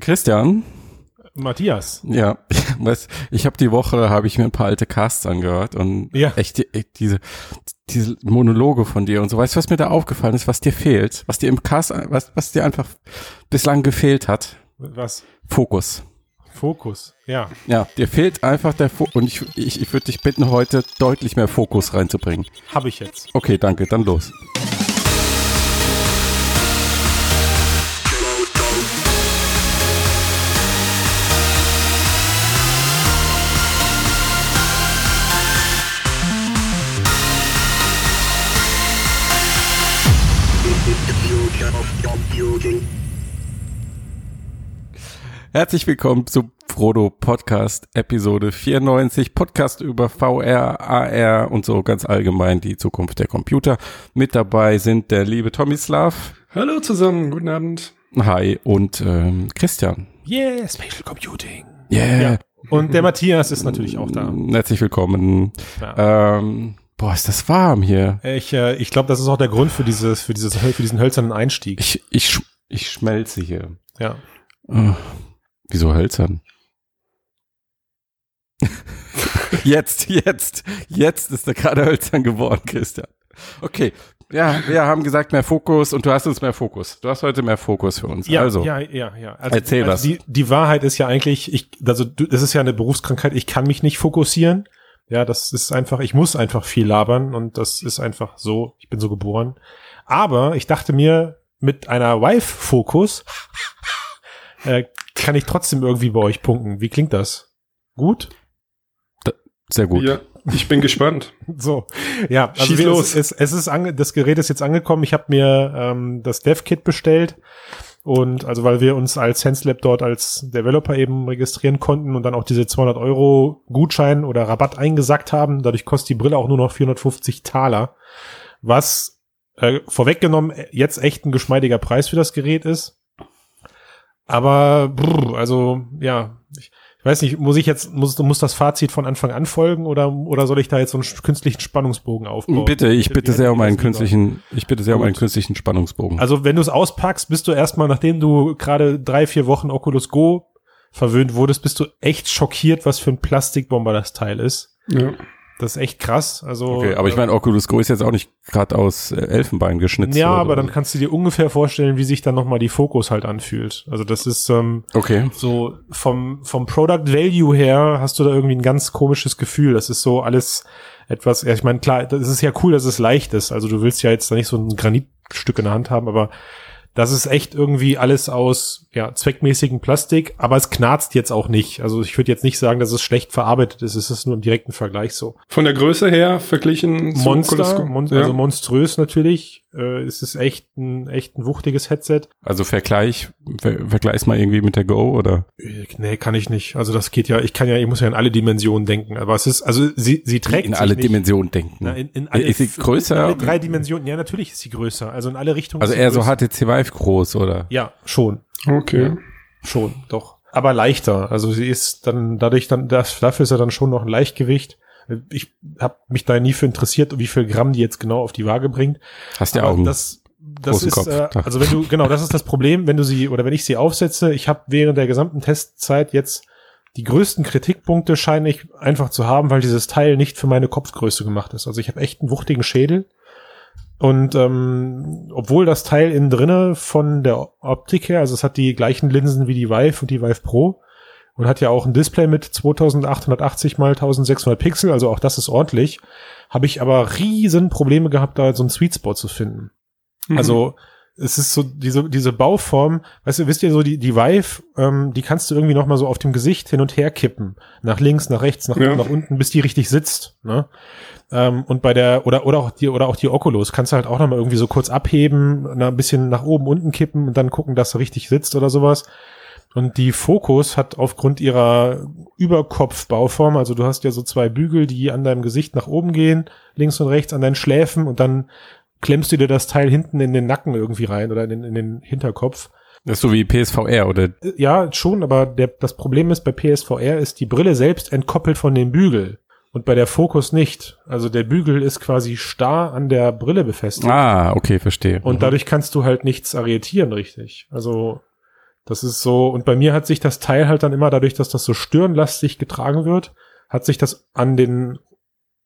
Christian? Matthias. Ja, was, ich habe die Woche, habe ich mir ein paar alte Casts angehört und Ja. echt, die- echt diese, diese Monologe von dir und so. Weißt du, was mir da aufgefallen ist, was dir fehlt? Was dir im Cast, was, was dir einfach bislang gefehlt hat? Was? Fokus. Fokus. Ja. Ja, dir fehlt einfach der Fokus. Und ich, ich, ich würde dich bitten, heute deutlich mehr Fokus reinzubringen. Habe ich jetzt. Okay, danke, dann los. Herzlich willkommen zu Frodo Podcast Episode 94, Podcast über VR, AR und so ganz allgemein die Zukunft der Computer. Mit dabei sind der liebe Tomislav, Hallo zusammen, guten Abend. hi und ähm, Christian. Yeah, Spatial Computing. Yeah, Ja. Und der Matthias ist natürlich auch da. herzlich willkommen. Ähm, boah, ist das warm hier. Ich, äh, ich glaube, das ist auch der Grund für dieses, für dieses, für diesen hölzernen Einstieg. Ich, ich, ich schmelze hier. Ja. Oh, wieso hölzern? jetzt, jetzt, jetzt ist er gerade hölzern geworden, Christian. Okay, ja, wir haben gesagt mehr Fokus und du hast uns mehr Fokus. Du hast heute mehr Fokus für uns. Ja, also, ja, ja, ja. Also, Erzähl also was. Die, die Wahrheit ist ja eigentlich, ich, also das ist ja eine Berufskrankheit, ich kann mich nicht fokussieren. Ja, das ist einfach, ich muss einfach viel labern und das ist einfach so, ich bin so geboren. Aber ich dachte mir, mit einer Wife-Fokus äh, kann ich trotzdem irgendwie bei euch punkten. Wie klingt das? Gut? sehr gut. Ja, ich bin gespannt. So, ja, also Schieß wir- los. Es, es, es ist ange, das Gerät ist jetzt angekommen. Ich habe mir ähm, das Dev-Kit bestellt und also weil wir uns als SenseLab dort als Developer eben registrieren konnten und dann auch diese 200 Euro Gutschein oder Rabatt eingesackt haben. Dadurch kostet die Brille auch nur noch 450 Taler, was äh, vorweggenommen äh, jetzt echt ein geschmeidiger Preis für das Gerät ist. Aber brr, also ja, ich, ich weiß nicht, muss ich jetzt muss muss das Fazit von Anfang an folgen oder oder soll ich da jetzt so einen künstlichen Spannungsbogen aufbauen? Bitte, ich bitte sehr um einen lieber? künstlichen, ich bitte sehr um Gut. einen künstlichen Spannungsbogen. Also wenn du es auspackst, bist du erstmal, nachdem du gerade drei, vier Wochen Oculus Go verwöhnt wurdest, bist du echt schockiert, was für ein Plastikbomber das Teil ist. Ja. Das ist echt krass. Also, okay, aber ich meine, Oculus Go ist jetzt auch nicht gerade aus äh, Elfenbein geschnitzt. ja, aber so. dann kannst du dir ungefähr vorstellen, wie sich dann nochmal die Fokus halt anfühlt. Also das ist ähm, Okay. so vom, vom Product Value her hast du da irgendwie ein ganz komisches Gefühl. Das ist so alles etwas, ja, ich meine, klar, das ist ja cool, dass es leicht ist. Also du willst ja jetzt da nicht so ein Granitstück in der Hand haben, aber das ist echt irgendwie alles aus ja, zweckmäßigem Plastik, aber es knarzt jetzt auch nicht. Also ich würde jetzt nicht sagen, dass es schlecht verarbeitet ist. Es ist nur im direkten Vergleich so. Von der Größe her verglichen Monster, mon ja. also monströs natürlich. Äh, es ist echt ein, echt ein wuchtiges Headset. Also Vergleich, ver vergleich's mal irgendwie mit der Go oder? Äh, Nee, kann ich nicht. Also das geht ja, ich kann ja, ich muss ja in alle Dimensionen denken. Aber es ist, also sie, sie trägt in sich alle nicht. Dimensionen denken. Na, in, in alle, ist sie größer? In alle drei Dimensionen. Ja, natürlich ist sie größer. Also in alle Richtungen. also eher so größer. HTC Vive groß, oder? Ja, schon. Okay. Schon, doch. Aber leichter. Also sie ist dann dadurch dann, das, dafür ist er dann schon noch ein Leichtgewicht. Ich habe mich da nie für interessiert, wie viel Gramm die jetzt genau auf die Waage bringt. Hast ja einen das, das ist, Kopf. äh, also wenn du, genau, das ist das Problem, wenn du sie, oder wenn ich sie aufsetze, ich habe während der gesamten Testzeit jetzt die größten Kritikpunkte scheine ich einfach zu haben, weil dieses Teil nicht für meine Kopfgröße gemacht ist. Also ich habe echt einen wuchtigen Schädel. Und ähm, obwohl das Teil innen drinne von der Optik her, also es hat die gleichen Linsen wie die Vive und die Vive Pro und hat ja auch ein Display mit 2880 mal 1600 Pixel, also auch das ist ordentlich, habe ich aber riesen Probleme gehabt, da so einen Sweet Spot zu finden. Mhm. Also es ist so diese diese Bauform, weißt du, wisst ihr so die die Vive, ähm, die kannst du irgendwie noch mal so auf dem Gesicht hin und her kippen, nach links, nach rechts, nach, Ja. nach unten, bis die richtig sitzt. Ne? Ähm, und bei der oder oder auch die oder auch die Oculus kannst du halt auch noch mal irgendwie so kurz abheben, ein bisschen nach oben, unten kippen und dann gucken, dass sie richtig sitzt oder sowas. Und die Focus hat aufgrund ihrer Überkopfbauform, also du hast ja so zwei Bügel, die an deinem Gesicht nach oben gehen, links und rechts an deinen Schläfen und dann klemmst du dir das Teil hinten in den Nacken irgendwie rein oder in den, in den Hinterkopf. Das ist so wie PSVR oder Ja, schon, aber der, das Problem ist, bei PSVR ist die Brille selbst entkoppelt von dem Bügel und bei der Focus nicht. Also der Bügel ist quasi starr an der Brille befestigt Ah, okay, verstehe. und Mhm. dadurch kannst du halt nichts arretieren richtig. Also Das ist so, und bei mir hat sich das Teil halt dann immer dadurch, dass das so stirnlastig getragen wird, hat sich das an den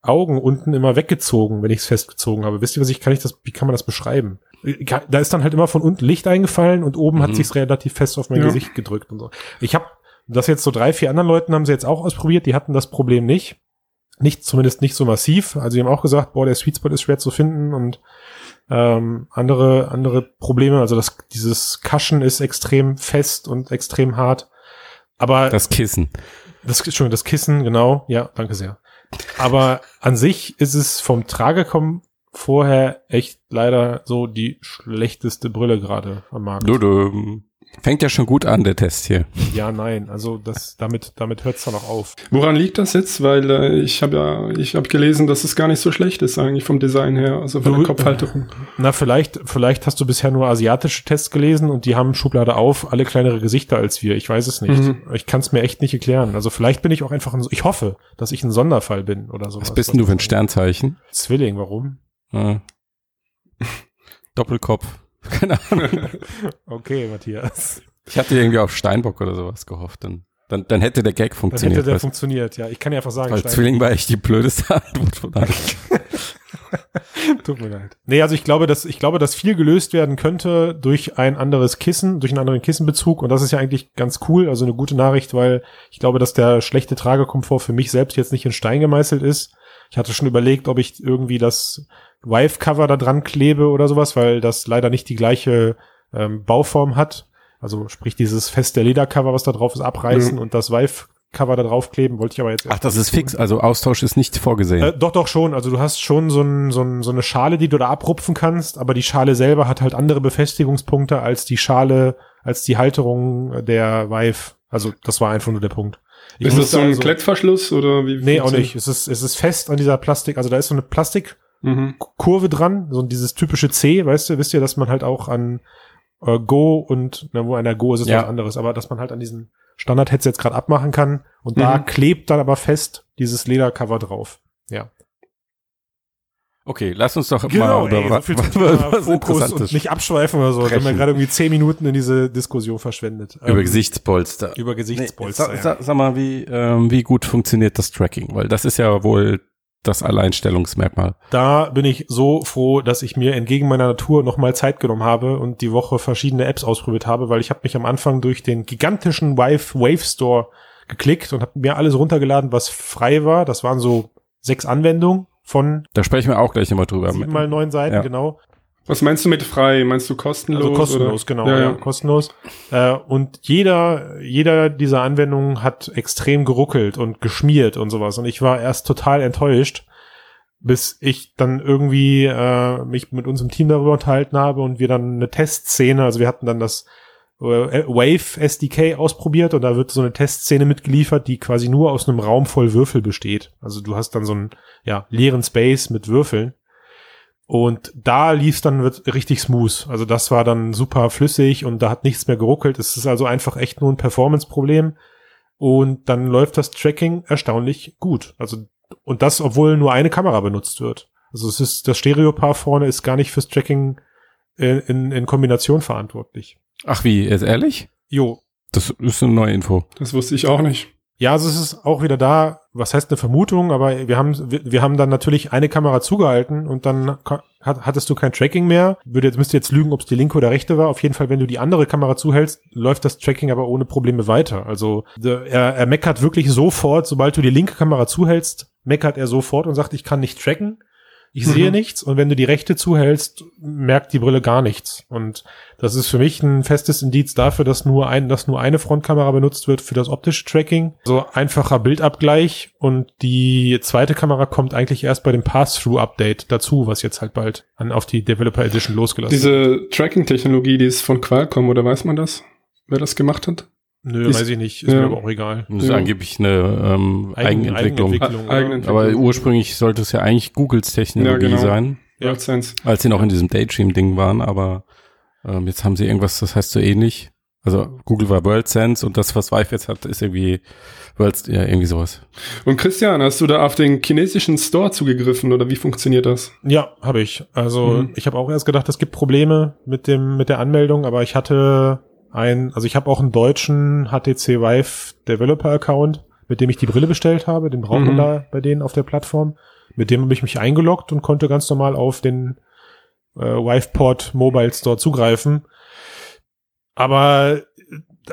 Augen unten immer weggezogen, wenn ich es festgezogen habe. Wisst ihr, was ich kann ich das, wie kann man das beschreiben? Da ist dann halt immer von unten Licht eingefallen und oben mhm. hat sich's relativ fest auf mein ja. Gesicht gedrückt und so. Ich habe das jetzt so drei, vier anderen Leuten haben sie jetzt auch ausprobiert, die hatten das Problem nicht. Nicht, zumindest nicht so massiv. Also die haben auch gesagt, boah, der Sweet Spot ist schwer zu finden und ähm, andere, andere Probleme. Also das, dieses Kaschen ist extrem fest und extrem hart. Aber. Das Kissen. Das schon das Kissen, genau. Ja, danke sehr. Aber an sich ist es vom Tragekommen vorher echt leider so die schlechteste Brille gerade am Markt. Du, du. Fängt ja schon gut an, der Test hier. Ja, nein, also das, damit, damit hört es dann auch auf. Woran liegt das jetzt? Weil äh, ich habe ja, ich habe gelesen, dass es gar nicht so schlecht ist eigentlich vom Design her, also von du, der Kopfhalterung. Na, vielleicht, vielleicht hast du bisher nur asiatische Tests gelesen und die haben Schublade auf, alle kleinere Gesichter als wir. Ich weiß es nicht. Mhm. Ich kann es mir echt nicht erklären. Also vielleicht bin ich auch einfach ein, ich hoffe, dass ich ein Sonderfall bin oder so. Was bist denn du für ein Sternzeichen? Zwilling, warum? Ja. Doppelkopf. Keine Ahnung. okay, Matthias. Ich hatte irgendwie auf Steinbock oder sowas gehofft. Dann, dann, dann hätte der Gag funktioniert. Dann hätte der funktioniert, ja. Ich kann ja einfach sagen. Weil Zwilling war echt die blödeste Antwort von allen. Tut mir leid. Nee, also ich glaube, dass, ich glaube, dass viel gelöst werden könnte durch ein anderes Kissen, durch einen anderen Kissenbezug. Und das ist ja eigentlich ganz cool. Also eine gute Nachricht, weil ich glaube, dass der schlechte Tragekomfort für mich selbst jetzt nicht in Stein gemeißelt ist. Ich hatte schon überlegt, ob ich irgendwie das Vive-Cover da dran klebe oder sowas, weil das leider nicht die gleiche ähm, Bauform hat. Also sprich dieses feste Ledercover, was da drauf ist, abreißen mhm. und das Vive Cover da drauf kleben, wollte ich aber jetzt. Ach, das ist fix, also Austausch ist nicht vorgesehen. Äh, doch, doch schon. Also du hast schon so, ein, so, ein, so eine Schale, die du da abrupfen kannst, aber die Schale selber hat halt andere Befestigungspunkte als die Schale, als die Halterung der Vive. Also das war einfach nur der Punkt. Ich ist das so ein also, Klettverschluss oder wie? Nee, auch nicht. Es ist, es ist fest an dieser Plastik, also da ist so eine Plastikkurve mhm. dran, so dieses typische C, weißt du, wisst ihr, dass man halt auch an äh, Go und, na, wo einer Go ist, ist ja. was anderes, aber dass man halt an diesen Standard-Headsets gerade abmachen kann und mhm. da klebt dann aber fest dieses Ledercover drauf. Ja. Okay, lass uns doch genau, mal über ey, so viel was, was Fokus und nicht abschweifen oder so. Wir haben ja gerade irgendwie zehn Minuten in diese Diskussion verschwendet. Über ähm, Gesichtspolster. Über Gesichtspolster. Nee, sag, sag, mal, wie, ähm, wie gut funktioniert das Tracking? Weil das ist ja wohl das Alleinstellungsmerkmal. Da bin ich so froh, dass ich mir entgegen meiner Natur nochmal Zeit genommen habe und die Woche verschiedene Apps ausprobiert habe, weil ich habe mich am Anfang durch den gigantischen Wave, Wave Store geklickt und habe mir alles runtergeladen, was frei war. Das waren so sechs Anwendungen von. Da sprechen wir auch gleich nochmal drüber. Sieben mal neun Seiten, ja. genau. Was meinst du mit frei? Meinst du kostenlos? Also kostenlos, oder? genau, ja, ja. kostenlos. Äh, und jeder, jeder dieser Anwendungen hat extrem geruckelt und geschmiert und sowas. Und ich war erst total enttäuscht, bis ich dann irgendwie äh, mich mit unserem Team darüber unterhalten habe und wir dann eine Testszene, also wir hatten dann das äh, Wave SDK ausprobiert und da wird so eine Testszene mitgeliefert, die quasi nur aus einem Raum voll Würfel besteht. Also du hast dann so einen ja, leeren Space mit Würfeln. Und da lief dann wird richtig smooth. Also das war dann super flüssig und da hat nichts mehr geruckelt. Es ist also einfach echt nur ein Performance-Problem. Und dann läuft das Tracking erstaunlich gut. Also, und das, obwohl nur eine Kamera benutzt wird. Also es ist, das Stereopaar vorne ist gar nicht fürs Tracking in, in, in Kombination verantwortlich. Ach wie, ist ehrlich? Jo. Das ist eine neue Info. Das wusste ich auch nicht. Ja, also es ist auch wieder da, was heißt eine Vermutung, aber wir haben, wir, wir haben dann natürlich eine Kamera zugehalten und dann hat, hattest du kein Tracking mehr. Würde jetzt, müsste jetzt lügen, ob es die linke oder rechte war. Auf jeden Fall, wenn du die andere Kamera zuhältst, läuft das Tracking aber ohne Probleme weiter. Also er, er meckert wirklich sofort, sobald du die linke Kamera zuhältst, meckert er sofort und sagt, ich kann nicht tracken ich mhm. sehe nichts und wenn du die rechte zuhältst, merkt die Brille gar nichts. Und das ist für mich ein festes Indiz dafür, dass nur ein, dass nur eine Frontkamera benutzt wird für das optische Tracking. So einfacher Bildabgleich und die zweite Kamera kommt eigentlich erst bei dem Pass-Through-Update dazu, was jetzt halt bald an, auf die Developer Edition losgelassen Diese Tracking-Technologie, die ist von Qualcomm oder weiß man das? Wer das gemacht hat? Nö, ist, weiß ich nicht. Ist ja. mir aber auch egal. Das ist ja. angeblich eine ähm, Eigenentwicklung. Eigenentwicklung, Eigenentwicklung. Aber ursprünglich sollte es ja eigentlich Googles Technologie ja, genau. sein. Ja. Als sie noch in diesem Daydream-Ding waren, aber ähm, jetzt haben sie irgendwas, das heißt so ähnlich. Also Google war WorldSense und das, was Vive jetzt hat, ist irgendwie World, ja, irgendwie sowas. Und Christian, hast du da auf den chinesischen Store zugegriffen oder wie funktioniert das? Ja, habe ich. Also mhm. ich habe auch erst gedacht, es gibt Probleme mit dem mit der Anmeldung, aber ich hatte ein, also ich habe auch einen deutschen HTC Vive Developer Account, mit dem ich die Brille bestellt habe. Den braucht man Mhm. da bei denen auf der Plattform. Mit dem habe ich mich eingeloggt und konnte ganz normal auf den äh, Viveport Mobile Store zugreifen. Aber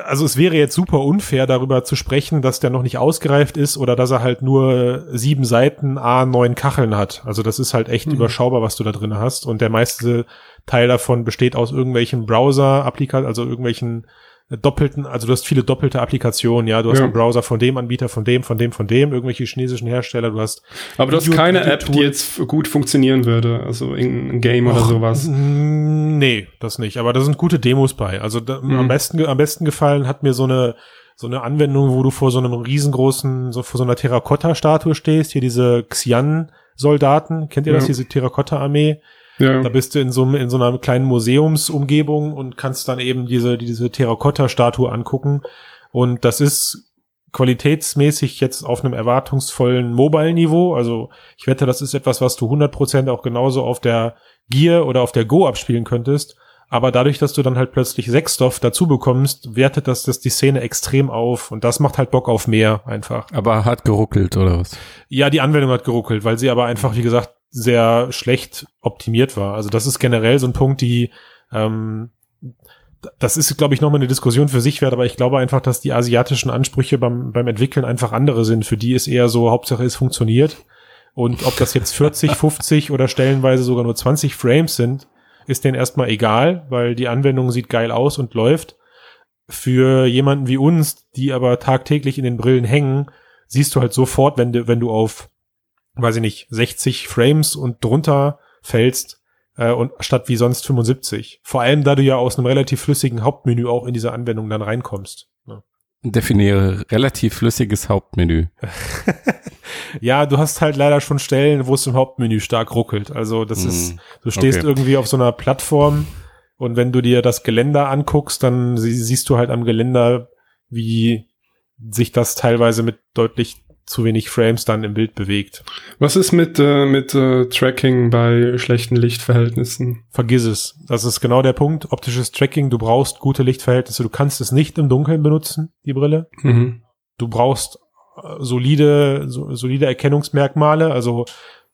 also es wäre jetzt super unfair, darüber zu sprechen, dass der noch nicht ausgereift ist oder dass er halt nur sieben Seiten A neun Kacheln hat. Also das ist halt echt Mhm. überschaubar, was du da drin hast. Und der meiste Teil davon besteht aus irgendwelchen Browser-Applikationen, also irgendwelchen doppelten, also du hast viele doppelte Applikationen, ja. Du hast Ja. einen Browser von dem Anbieter, von dem, von dem, von dem, irgendwelche chinesischen Hersteller, du hast Aber du hast keine Video- App, die jetzt gut funktionieren würde. Also irgendein Game oder Och, sowas. mm, Nee, das nicht. Aber da sind gute Demos bei. Also da, Mhm. am besten, am besten gefallen hat mir so eine, so eine Anwendung, wo du vor so einem riesengroßen, so vor so einer Terrakotta-Statue stehst. Hier diese Xian-Soldaten. Kennt ihr das? Ja. Diese Terrakotta-Armee. Ja. Da bist du in so, einem- in so einer kleinen Museumsumgebung und kannst dann eben diese, diese Terrakotta-Statue angucken. Und das ist qualitätsmäßig jetzt auf einem erwartungsvollen Mobile-Niveau. Also ich wette, das ist etwas, was du 100% auch genauso auf der Gear oder auf der Go abspielen könntest. Aber dadurch, dass du dann halt plötzlich Sechsstoff dazu bekommst, wertet das, das die Szene extrem auf. Und das macht halt Bock auf mehr einfach. Aber hat geruckelt oder was? Ja, die Anwendung hat geruckelt, weil sie aber einfach, wie gesagt, sehr schlecht optimiert war. Also das ist generell so ein Punkt, die ähm, das ist, glaube ich, nochmal eine Diskussion für sich wert, aber ich glaube einfach, dass die asiatischen Ansprüche beim, beim Entwickeln einfach andere sind. Für die ist eher so, Hauptsache es funktioniert. Und ob das jetzt 40, 50 oder stellenweise sogar nur 20 Frames sind, ist denen erstmal egal, weil die Anwendung sieht geil aus und läuft. Für jemanden wie uns, die aber tagtäglich in den Brillen hängen, siehst du halt sofort, wenn du, wenn du auf, weiß ich nicht, 60 Frames und drunter fällst, äh, und statt wie sonst 75. Vor allem, da du ja aus einem relativ flüssigen Hauptmenü auch in diese Anwendung dann reinkommst. Ne? Definiere relativ flüssiges Hauptmenü. Ja, du hast halt leider schon Stellen, wo es im Hauptmenü stark ruckelt. Also das Hm, ist, du stehst okay. irgendwie auf so einer Plattform und wenn du dir das Geländer anguckst, dann sie- siehst du halt am Geländer, wie sich das teilweise mit deutlich zu wenig Frames dann im Bild bewegt. Was ist mit, äh, mit äh, Tracking bei schlechten Lichtverhältnissen? Vergiss es. Das ist genau der Punkt. Optisches Tracking, du brauchst gute Lichtverhältnisse. Du kannst es nicht im Dunkeln benutzen, die Brille. Mhm. Du brauchst äh, solide, so, solide Erkennungsmerkmale. Also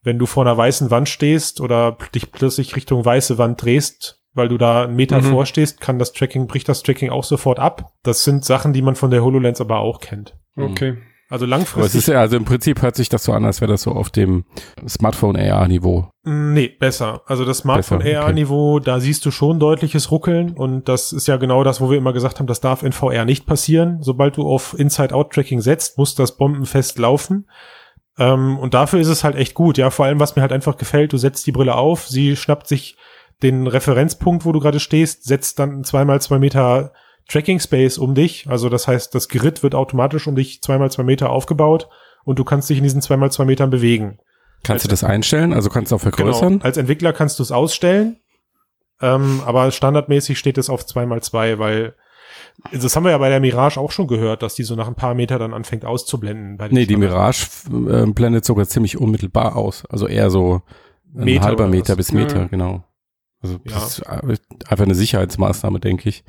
wenn du vor einer weißen Wand stehst oder dich plötzlich Richtung weiße Wand drehst, weil du da einen Meter Mhm. vorstehst, kann das Tracking, bricht das Tracking auch sofort ab. Das sind Sachen, die man von der HoloLens aber auch kennt. Okay. Also langfristig. ist also im Prinzip hört sich das so an, als wäre das so auf dem Smartphone AR-Niveau. Nee, besser. Also das Smartphone Besser, okay. Da siehst du schon deutliches Ruckeln und das ist ja genau das, wo wir immer gesagt haben, das darf in VR nicht passieren. Sobald du auf Inside-Out-Tracking setzt, muss das bombenfest laufen. Ähm, und dafür ist es halt echt gut. Ja, vor allem, was mir halt einfach gefällt, du setzt die Brille auf, sie schnappt sich den Referenzpunkt, wo du gerade stehst, setzt dann zweimal zwei Meter Tracking Space um dich. Also das heißt, das Grid wird automatisch um dich zweimal zwei Meter aufgebaut und du kannst dich in diesen zweimal zwei Metern bewegen. Kannst du das einstellen? Also kannst du auch vergrößern? Genau. Als Entwickler kannst du es ausstellen, ähm, aber standardmäßig steht es auf 2x2, weil das haben wir ja bei der Mirage auch schon gehört, dass die so nach ein paar Meter dann anfängt auszublenden. Bei Nee, die Mirage äh, blendet sogar ziemlich unmittelbar aus. Also eher so ein Meter halber Meter bis Meter, Ja. genau. Also Ja. das ist einfach eine Sicherheitsmaßnahme, denke ich.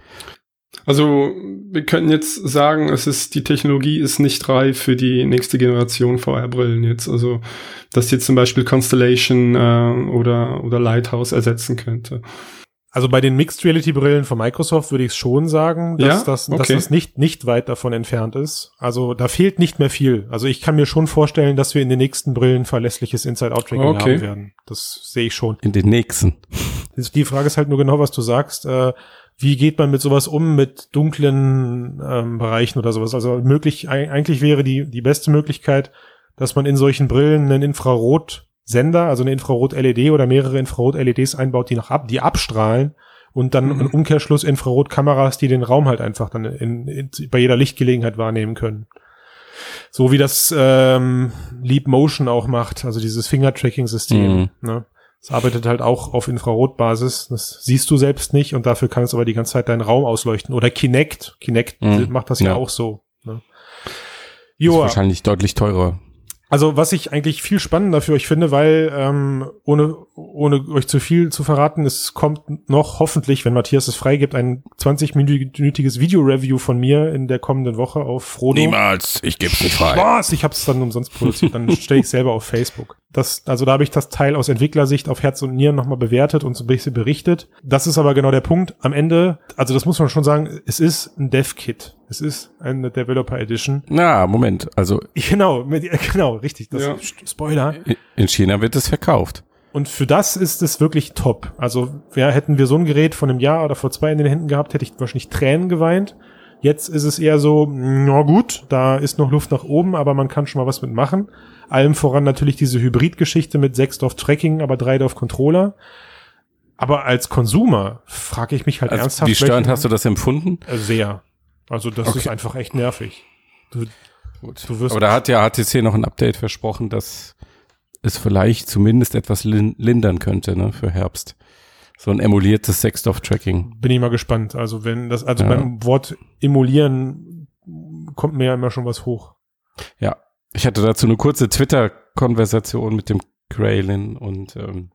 Also wir könnten jetzt sagen, es ist die Technologie ist nicht reif für die nächste Generation VR-Brillen jetzt. Also dass jetzt zum Beispiel Constellation äh, oder oder Lighthouse ersetzen könnte. Also bei den Mixed Reality Brillen von Microsoft würde ich es schon sagen, dass, Ja? das, dass Okay. das nicht, nicht weit davon entfernt ist. Also da fehlt nicht mehr viel. Also ich kann mir schon vorstellen, dass wir in den nächsten Brillen verlässliches Inside-Out-Tracking Okay. haben werden. Das sehe ich schon. In den nächsten. Die Frage ist halt nur genau, was du sagst. Äh, wie geht man mit sowas um, mit dunklen ähm, Bereichen oder sowas? Also möglich, eig- eigentlich wäre die, die beste Möglichkeit, dass man in solchen Brillen einen Infrarotsender, also eine Infrarot-LED oder mehrere Infrarot-LEDs einbaut, die nach ab, die abstrahlen und dann Mhm. im Umkehrschluss Infrarotkameras, die den Raum halt einfach dann in, in, bei jeder Lichtgelegenheit wahrnehmen können. So wie das ähm, Leap Motion auch macht, also dieses Finger-Tracking-System. Mhm. Ne? Es arbeitet halt auch auf Infrarotbasis. Das siehst du selbst nicht und dafür kann es aber die ganze Zeit deinen Raum ausleuchten. Oder Kinect. Kinect Mhm. macht das ja, Ja. auch so. Ne? Ist Joa, wahrscheinlich deutlich teurer. Also was ich eigentlich viel spannender für euch finde, weil ähm, ohne, ohne euch zu viel zu verraten, es kommt noch hoffentlich, wenn Matthias es freigibt, ein 20-minütiges Video-Review von mir in der kommenden Woche auf Frodo. Niemals, ich gebe es nicht frei. Was? Ich habe es dann umsonst produziert, dann stelle ich selber auf Facebook. Das, also da habe ich das Teil aus Entwicklersicht auf Herz und Nieren nochmal bewertet und so ein bisschen berichtet. Das ist aber genau der Punkt. Am Ende, also das muss man schon sagen, es ist ein Dev-Kit. Es ist eine Developer Edition. Na, Moment, also Genau, mit, genau, richtig. Das Ja. Spoiler. in China wird es verkauft. Und für das ist es wirklich top. Also, wer hätten wir so ein Gerät von einem Jahr oder vor zwei in den Händen gehabt, hätte ich wahrscheinlich Tränen geweint. Jetzt ist es eher so, na gut, da ist noch Luft nach oben, aber man kann schon mal was mitmachen. Allem voran natürlich diese Hybrid-Geschichte mit 6 Dorf Tracking, aber 3 Dorf Controller. Aber als Konsumer frage ich mich halt Also, ernsthaft. wie störend hast du das empfunden? Äh, Sehr. Also das Okay. ist einfach echt nervig. Du, Gut. Du wirst- Aber da hat ja HTC noch ein Update versprochen, dass es vielleicht zumindest etwas lin lindern könnte, ne, für Herbst. So ein emuliertes Sexdorf-Tracking. bin ich mal gespannt. Also wenn das, also Ja. beim Wort emulieren kommt mir ja immer schon was hoch. Ja. Ich hatte dazu eine kurze Twitter-Konversation mit dem Graylin und ähm,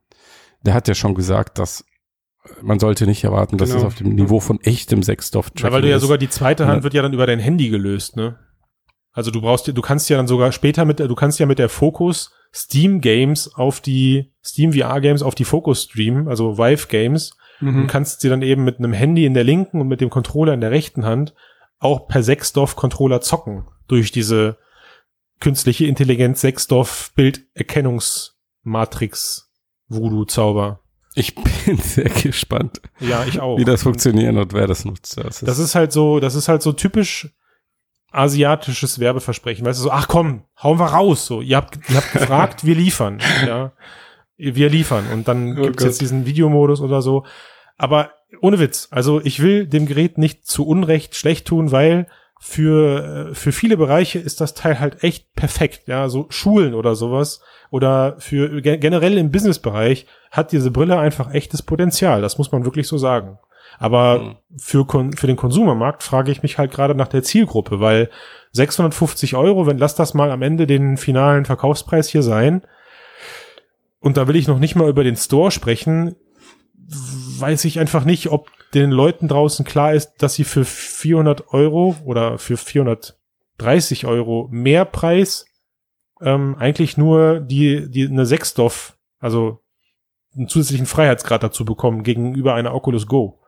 der hat ja schon gesagt, dass man sollte nicht erwarten, dass Genau. es auf dem Niveau von echtem Sexdorf-Tracking Ja, weil du ja ist. sogar die zweite Hand Ja. wird ja dann über dein Handy gelöst, ne? Also du brauchst, du kannst ja dann sogar später mit, der- du kannst ja mit der Focus Steam Games auf die Steam VR Games auf die Focus streamen, also Vive Games Mhm. und kannst sie dann eben mit einem Handy in der linken und mit dem Controller in der rechten Hand auch per Sechsdorf Controller zocken durch diese künstliche Intelligenz Sechsdorf Bilderkennungsmatrix Voodoo Zauber. Ich bin sehr gespannt, Ja, ich auch. wie das funktioniert und wer das nutzt. Das ist, Das ist halt so, das ist halt so typisch asiatisches Werbeversprechen. Weißt du, so, ach komm, hauen wir raus. So, ihr habt, ihr habt gefragt, wir liefern. Ja, wir liefern. Und dann Oh gibt's Gott. jetzt diesen Videomodus oder so. Aber ohne Witz, also ich will dem Gerät nicht zu Unrecht schlecht tun, weil für, äh, für viele Bereiche ist das Teil halt echt perfekt. Ja, so Schulen oder sowas oder für ge- generell im Businessbereich hat diese Brille einfach echtes Potenzial. Das muss man wirklich so sagen. Aber Mhm. für, für den Konsumermarkt frage ich mich halt gerade nach der Zielgruppe, weil 650 Euro, wenn lass das mal am Ende den finalen Verkaufspreis hier sein, und da will ich noch nicht mal über den Store sprechen, weiß ich einfach nicht, ob den Leuten draußen klar ist, dass sie für 400 Euro oder für 430 Euro mehr Preis ähm, eigentlich nur die, die eine Sechsdorf, also einen zusätzlichen Freiheitsgrad dazu bekommen gegenüber einer Oculus Go,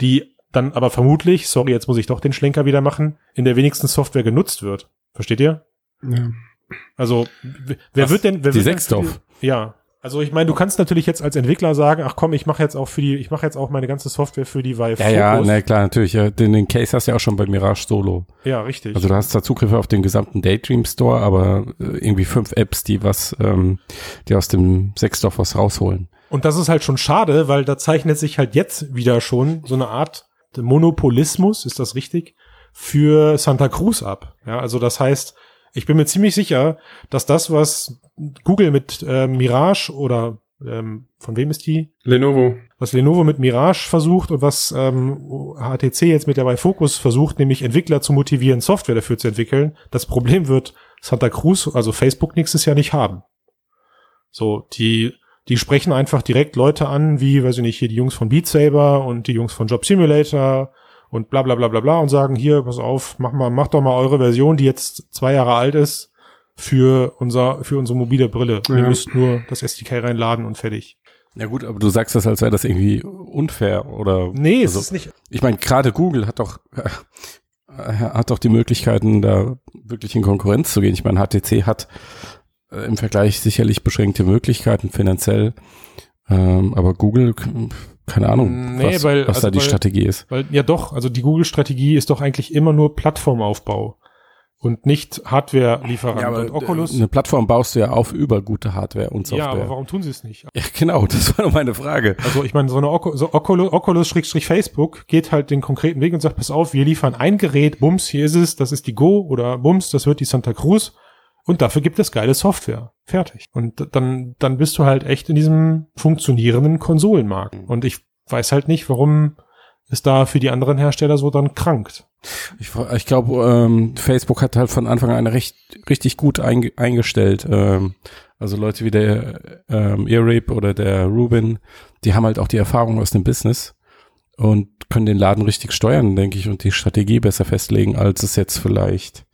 die dann aber vermutlich, sorry, jetzt muss ich doch den Schlenker wieder machen, in der wenigsten Software genutzt wird. Versteht ihr? Ja. Also, wer Was? wird denn, wer Die wird Sechsdorf? Ja. Also ich meine, du kannst natürlich jetzt als Entwickler sagen, ach komm, ich mache jetzt auch für die, ich mache jetzt auch meine ganze Software für die Vive ja, ja, Focus. na klar, natürlich. Ja, den, den Case hast du ja auch schon bei Mirage Solo. ja, richtig. Also du hast zwar Zugriff auf den gesamten Daydream Store, aber äh, irgendwie fünf Apps, die was, ähm, die aus dem Sechsdorf was rausholen. Und das ist halt schon schade, weil da zeichnet sich halt jetzt wieder schon so eine Art Monopolismus, ist das richtig, für Santa Cruz ab. Ja, also das heißt, ich bin mir ziemlich sicher, dass das, was Google mit äh, Mirage oder ähm, von wem ist die? Lenovo. Was Lenovo mit Mirage versucht und was ähm, HTC jetzt mit der bei Focus versucht, nämlich Entwickler zu motivieren, Software dafür zu entwickeln. Das Problem wird Santa Cruz, also Facebook nächstes Jahr nicht haben. So, die, die sprechen einfach direkt Leute an, wie, weiß ich nicht, hier die Jungs von Beat Saber und die Jungs von Job Simulator und bla bla bla bla bla und sagen, hier, pass auf, mach mal, mach doch mal eure Version, die jetzt zwei Jahre alt ist, für unser, für unsere mobile Brille. Ihr Ja. müsst nur das SDK reinladen und fertig. Ja gut, aber du sagst das, als wäre das irgendwie unfair oder. Nee, es also, ist nicht, Ich meine, gerade Google hat doch äh, hat doch die Möglichkeiten, da wirklich in Konkurrenz zu gehen. Ich meine, HTC hat äh, im Vergleich sicherlich beschränkte Möglichkeiten finanziell, ähm, aber Google, keine Ahnung, Nee, was, weil- was also da die weil- Strategie ist. Weil, ja doch, also die Google-Strategie ist doch eigentlich immer nur Plattformaufbau und nicht Hardware-Lieferant. und Oculus. eine Plattform baust du ja auf über gute Hardware und Software. ja, aber warum tun sie es nicht? Ja, genau, das war meine Frage. Also ich meine, so eine Ocu so Oculus, Oculus Schrägstrich Facebook geht halt den konkreten Weg und sagt, pass auf, wir liefern ein Gerät, Bums, hier ist es, das ist die Go oder Bums, das wird die Santa Cruz und dafür gibt es geile Software. Fertig. Und dann, dann bist du halt echt in diesem funktionierenden Konsolenmarkt. Und ich weiß halt nicht, warum es da für die anderen Hersteller so dann krankt. Ich, ich glaube, ähm, Facebook hat halt von Anfang an recht, richtig gut einge eingestellt. Ähm, also Leute wie der ähm, Earape oder der Ruben, die haben halt auch die Erfahrung aus dem Business und können den Laden richtig steuern, denke ich, und die Strategie besser festlegen, als es jetzt vielleicht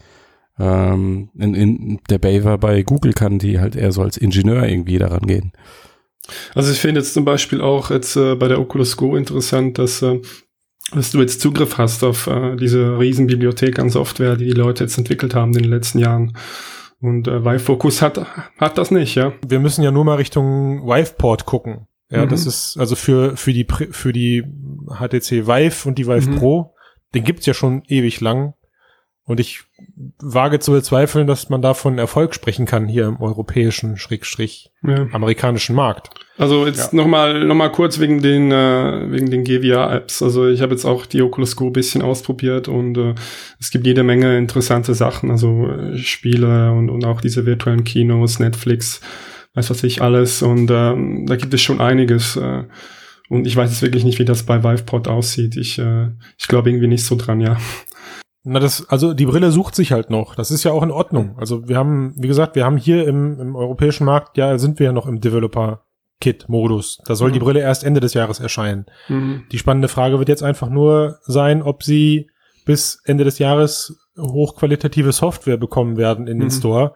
ähm, in, in der Baver bei Google kann, die halt eher so als Ingenieur irgendwie daran gehen. Also ich finde jetzt zum Beispiel auch jetzt äh, bei der Oculus Go interessant, dass äh, dass du jetzt Zugriff hast auf äh, diese Riesenbibliothek an Software, die die Leute jetzt entwickelt haben in den letzten Jahren. Und äh, Vive Focus hat, hat das nicht, ja. Wir müssen ja nur mal Richtung Viveport gucken. Ja, mhm. das ist also für, für die, für die HTC Vive und die Vive mhm. Pro, den gibt's ja schon ewig lang. Und ich wage zu bezweifeln, dass man da von Erfolg sprechen kann hier im europäischen, schrägstrich, ja. amerikanischen Markt. Also jetzt ja. nochmal noch mal kurz wegen den, äh, wegen den GVR-Apps. Also ich habe jetzt auch die Oculus Go bisschen ausprobiert und äh, es gibt jede Menge interessante Sachen, also äh, Spiele und, und auch diese virtuellen Kinos, Netflix, weiß was ich alles. Und äh, da gibt es schon einiges. Äh, und ich weiß jetzt wirklich nicht, wie das bei VivePod aussieht. Ich, äh, ich glaube irgendwie nicht so dran, ja. Na, das, also die Brille sucht sich halt noch. Das ist ja auch in Ordnung. Also wir haben, wie gesagt, wir haben hier im, im europäischen Markt, ja, sind wir ja noch im Developer-Kit-Modus. Da soll mhm. die Brille erst Ende des Jahres erscheinen. Mhm. Die spannende Frage wird jetzt einfach nur sein, ob sie bis Ende des Jahres hochqualitative Software bekommen werden in den mhm. Store,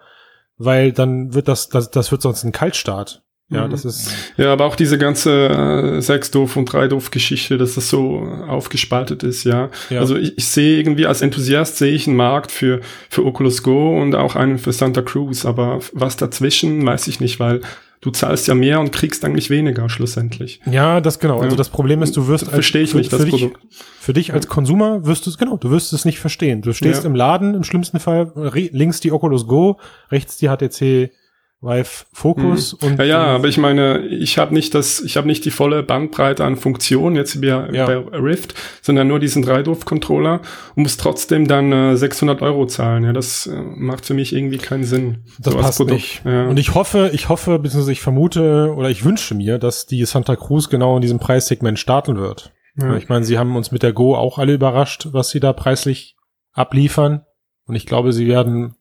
weil dann wird das, das, das wird sonst ein Kaltstart. Ja, mhm. das ist. Ja, aber auch diese ganze äh, sechs doof und drei doof Geschichte, dass das so aufgespaltet ist, ja. ja. Also ich, ich sehe irgendwie als Enthusiast sehe ich einen Markt für für Oculus Go und auch einen für Santa Cruz, aber was dazwischen weiß ich nicht, weil du zahlst ja mehr und kriegst eigentlich weniger schlussendlich. Ja, das genau. Also das Problem ist, du wirst verstehe ich für, nicht das für Produkt. Dich, für dich als Konsumer wirst du es genau, du wirst es nicht verstehen. Du stehst ja. im Laden im schlimmsten Fall links die Oculus Go, rechts die HTC Vive Focus mhm. und ja, ja, aber ich meine, ich habe nicht das, ich habe nicht die volle Bandbreite an Funktionen jetzt wie ja. bei Rift, sondern nur diesen Dreidurf-Controller und muss trotzdem dann äh, 600 Euro zahlen. Ja, das äh, macht für mich irgendwie keinen Sinn. Das so passt nicht. Ja. Und ich hoffe, ich hoffe, beziehungsweise ich vermute oder ich wünsche mir, dass die Santa Cruz genau in diesem Preissegment starten wird. Ja. Ich meine, sie haben uns mit der Go auch alle überrascht, was sie da preislich abliefern. Und ich glaube, sie werden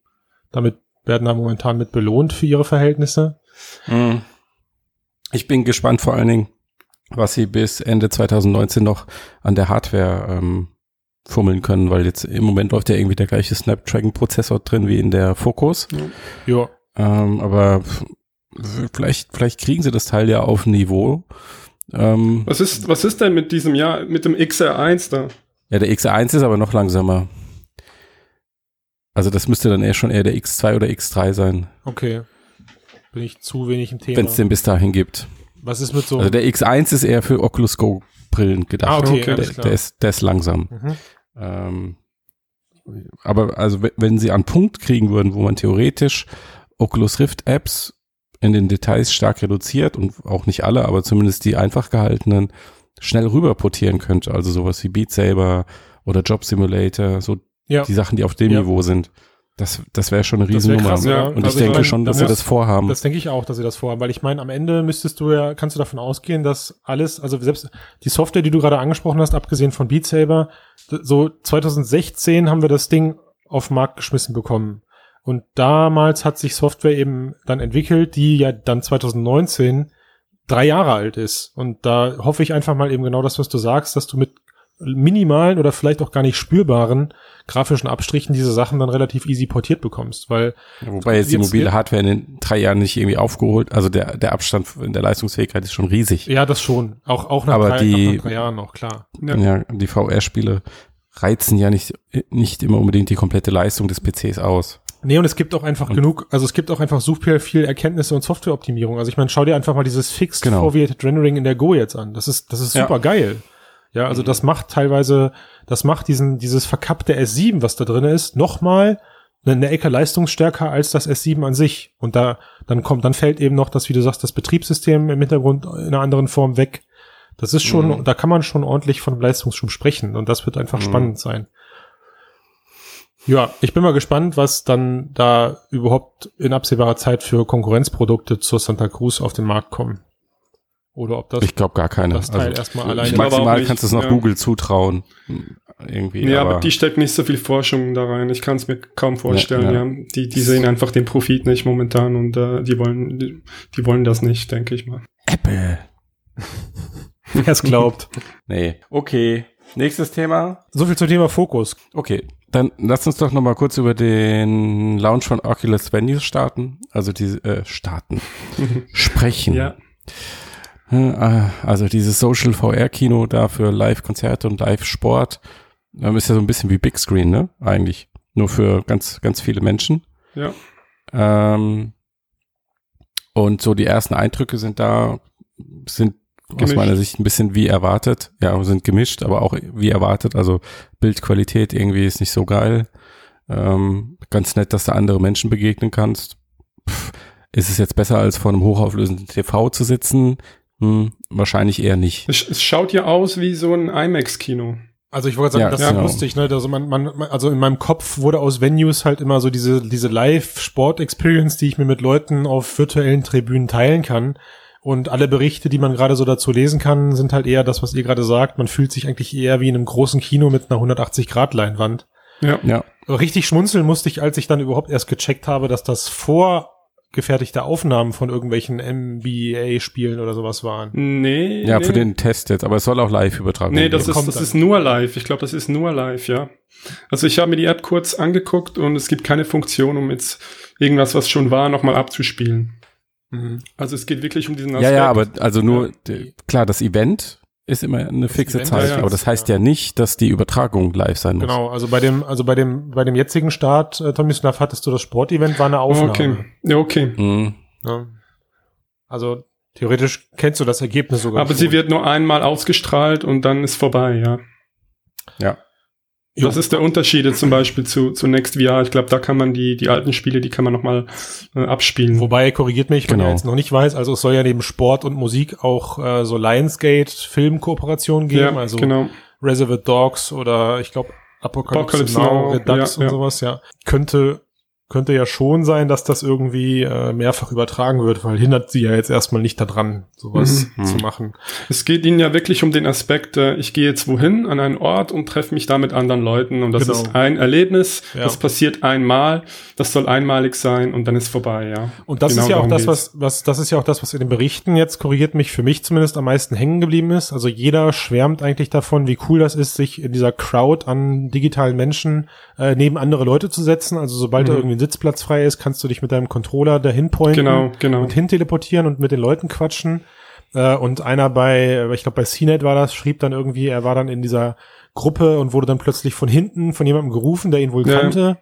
damit werden da momentan mit belohnt für ihre Verhältnisse. Mhm. Ich bin gespannt vor allen Dingen, was sie bis Ende 2019 noch an der Hardware ähm, fummeln können, weil jetzt im Moment läuft ja irgendwie der gleiche Snapdragon-Prozessor drin wie in der Focus. Ja. Ähm, aber vielleicht, vielleicht kriegen sie das Teil ja auf Niveau. Ähm, was ist, was ist denn mit diesem Jahr, mit dem XR1 da? Ja, der XR1 ist aber noch langsamer. Also das müsste dann eher schon eher der X2 oder X3 sein. Okay. Bin ich zu wenig im Thema. Wenn es den bis dahin gibt. Was ist mit so? Also der X1 ist eher für Oculus Go Brillen gedacht. Ah, okay, der, der, ist, der ist langsam. Mhm. Ähm, aber also wenn sie an Punkt kriegen würden, wo man theoretisch Oculus Rift Apps in den Details stark reduziert und auch nicht alle, aber zumindest die einfach gehaltenen schnell rüber portieren könnte. Also sowas wie Beat Saber oder Job Simulator, so ja. Die Sachen, die auf dem ja. Niveau sind. Das, das wäre schon eine Riesennummer. Krass, ja. Und also ich denke ich mein, schon, dass das sie das vorhaben. Das denke ich auch, dass sie das vorhaben, weil ich meine, am Ende müsstest du ja, kannst du davon ausgehen, dass alles, also selbst die Software, die du gerade angesprochen hast, abgesehen von Beat Saber, so 2016 haben wir das Ding auf den Markt geschmissen bekommen. Und damals hat sich Software eben dann entwickelt, die ja dann 2019 drei Jahre alt ist. Und da hoffe ich einfach mal eben genau das, was du sagst, dass du mit minimalen oder vielleicht auch gar nicht spürbaren grafischen Abstrichen diese Sachen dann relativ easy portiert bekommst, weil ja, wobei jetzt, die mobile Hardware in den drei Jahren nicht irgendwie aufgeholt, also der der Abstand in der Leistungsfähigkeit ist schon riesig. Ja, das schon, auch auch nach, Aber drei, die, nach drei Jahren noch klar. Ja, ja die VR-Spiele reizen ja nicht nicht immer unbedingt die komplette Leistung des PCs aus. Nee, und es gibt auch einfach und genug, also es gibt auch einfach super viel Erkenntnisse und Softwareoptimierung. Also ich meine, schau dir einfach mal dieses Fixed genau. Foveated Rendering in der Go jetzt an. Das ist, das ist super ja. geil. Ja, also mhm. das macht teilweise, das macht diesen, dieses verkappte S7, was da drin ist, nochmal eine Ecke leistungsstärker als das S7 an sich. Und da, dann kommt, dann fällt eben noch das, wie du sagst, das Betriebssystem im Hintergrund in einer anderen Form weg. Das ist schon, mhm. da kann man schon ordentlich von Leistungsschub sprechen und das wird einfach mhm. spannend sein. Ja, ich bin mal gespannt, was dann da überhaupt in absehbarer Zeit für Konkurrenzprodukte zur Santa Cruz auf den Markt kommen. Oder ob das. Ich glaube gar keine. Das Teil also, erstmal alleine. Maximal kannst du es noch ja. Google zutrauen. irgendwie. Ja, aber, aber die steckt nicht so viel Forschung da rein. Ich kann es mir kaum vorstellen. Ja, ja. Die, die sehen einfach den Profit nicht momentan und äh, die wollen, die, die wollen das nicht, denke ich mal. Apple. Wer es glaubt. nee. Okay. Nächstes Thema. So viel zum Thema Fokus. Okay. Dann lass uns doch noch mal kurz über den Launch von Oculus Venues starten. Also die äh, starten. Sprechen. Ja. Äh, also dieses Social VR Kino da für Live-Konzerte und Live-Sport ähm, ist ja so ein bisschen wie Big Screen, ne? Eigentlich. Nur für ganz, ganz viele Menschen. Ja. Ähm, und so die ersten Eindrücke sind da, sind gemischt. aus meiner Sicht ein bisschen wie erwartet. Ja, sind gemischt, aber auch wie erwartet. Also Bildqualität irgendwie ist nicht so geil. Ähm, ganz nett, dass du andere Menschen begegnen kannst. Pff, ist es jetzt besser, als vor einem hochauflösenden TV zu sitzen? Hm, wahrscheinlich eher nicht. Es, es schaut ja aus wie so ein IMAX-Kino. Also ich wollte sagen, ja, das ist genau. lustig, ne? Also man, man, also in meinem Kopf wurde aus Venues halt immer so diese, diese Live-Sport-Experience, die ich mir mit Leuten auf virtuellen Tribünen teilen kann. Und alle Berichte, die man gerade so dazu lesen kann, sind halt eher das, was ihr gerade sagt. Man fühlt sich eigentlich eher wie in einem großen Kino mit einer 180-Grad-Leinwand. Ja. ja. Richtig schmunzeln musste ich, als ich dann überhaupt erst gecheckt habe, dass das vor gefertigte Aufnahmen von irgendwelchen NBA-Spielen oder sowas waren. Nee. Ja, nee. für den Test jetzt, aber es soll auch live übertragen werden. Nee, das, ist, das ist nur live. Ich glaube, das ist nur live, ja. Also ich habe mir die App kurz angeguckt und es gibt keine Funktion, um jetzt irgendwas, was schon war, nochmal abzuspielen. Mhm. Also es geht wirklich um diesen Aspekt. Ja, ja, aber also nur, ja. klar, das Event ist immer eine fixe Zeit, aber das heißt ja. ja. nicht, dass die Übertragung live sein muss. Genau, also bei dem, also bei dem, bei dem jetzigen Start, äh, Tommy Snuff, hattest du das Sportevent, war eine Aufnahme. Okay, ja, okay. Mhm. Ja. Also theoretisch kennst du das Ergebnis sogar. Aber schon. sie wird nur einmal ausgestrahlt und dann ist vorbei, ja. Ja. Das ist der Unterschied jetzt zum Beispiel zu, zu Next VR. Ich glaube, da kann man die, die alten Spiele, die kann man nochmal äh, abspielen. Wobei, korrigiert mich, wenn genau. ich jetzt noch nicht weiß, also es soll ja neben Sport und Musik auch äh, so Lionsgate Filmkooperationen geben, ja, also genau. Reservoir Dogs oder ich glaube Apocalypse, Apocalypse Now, Redux ja, und ja. sowas, ja. Könnte könnte ja schon sein, dass das irgendwie äh, mehrfach übertragen wird, weil hindert sie ja jetzt erstmal nicht daran, sowas mhm. zu machen. Es geht ihnen ja wirklich um den Aspekt, äh, ich gehe jetzt wohin an einen Ort und treffe mich da mit anderen Leuten und das genau. ist ein Erlebnis, ja. das passiert einmal, das soll einmalig sein und dann ist vorbei, ja. Und das genau ist ja auch das, was, was, das ist ja auch das, was in den Berichten jetzt korrigiert mich für mich zumindest am meisten hängen geblieben ist. Also jeder schwärmt eigentlich davon, wie cool das ist, sich in dieser Crowd an digitalen Menschen äh, neben andere Leute zu setzen. Also sobald mhm. da irgendwie ein Sitzplatz frei ist, kannst du dich mit deinem Controller dahin pointen genau, genau. und hin teleportieren und mit den Leuten quatschen. Äh, und einer bei, ich glaube bei CNET war das, schrieb dann irgendwie, er war dann in dieser Gruppe und wurde dann plötzlich von hinten von jemandem gerufen, der ihn wohl ja. kannte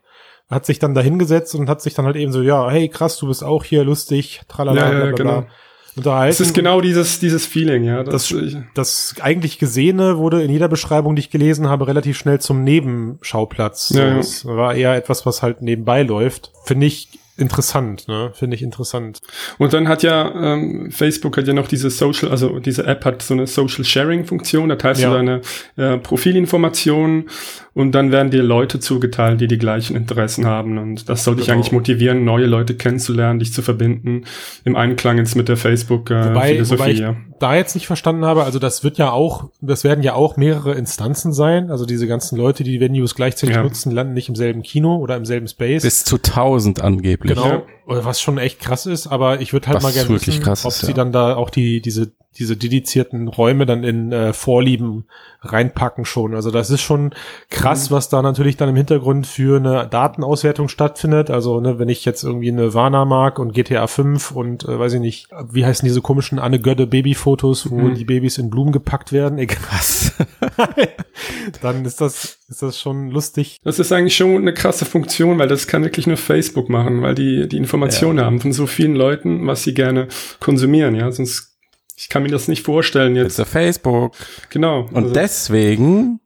hat sich dann da hingesetzt und hat sich dann halt eben so, ja, hey, krass, du bist auch hier lustig, tralala, ja, ja, bla, bla, bla. Unterhalten. Es ist genau dieses, dieses Feeling, ja. Das, das, das eigentlich Gesehene wurde in jeder Beschreibung, die ich gelesen habe, relativ schnell zum Nebenschauplatz. Ja, ja. Das war eher etwas, was halt nebenbei läuft. Finde ich interessant, ne? Finde ich interessant. Und dann hat ja ähm, Facebook hat ja noch diese Social, also diese App hat so eine Social Sharing Funktion. Da teilst ja. du deine äh, Profilinformationen und dann werden dir Leute zugeteilt, die die gleichen Interessen haben. Und das soll dich genau. eigentlich motivieren, neue Leute kennenzulernen, dich zu verbinden, im Einklang jetzt mit der Facebook-Philosophie. Äh, wobei, wobei ich da jetzt nicht verstanden habe, also das wird ja auch, das werden ja auch mehrere Instanzen sein. Also diese ganzen Leute, die Venues gleichzeitig ja. nutzen, landen nicht im selben Kino oder im selben Space. Bis zu tausend angeblich. Genau, ja. was schon echt krass ist, aber ich würde halt was mal gerne wissen, ob ist, sie ja. dann da auch die, diese diese dedizierten Räume dann in äh, Vorlieben reinpacken schon. Also das ist schon krass, mhm. was da natürlich dann im Hintergrund für eine Datenauswertung stattfindet. Also ne, wenn ich jetzt irgendwie eine Warner mag und GTA 5 und äh, weiß ich nicht, wie heißen diese komischen Anne Götte Babyfotos, wo mhm. die Babys in Blumen gepackt werden, egal was, dann ist das ist das schon lustig. Das ist eigentlich schon eine krasse Funktion, weil das kann wirklich nur Facebook machen, weil die die Informationen ja. haben von so vielen Leuten, was sie gerne konsumieren, ja, sonst ich kann mir das nicht vorstellen jetzt. It's Facebook. Genau. Und also. deswegen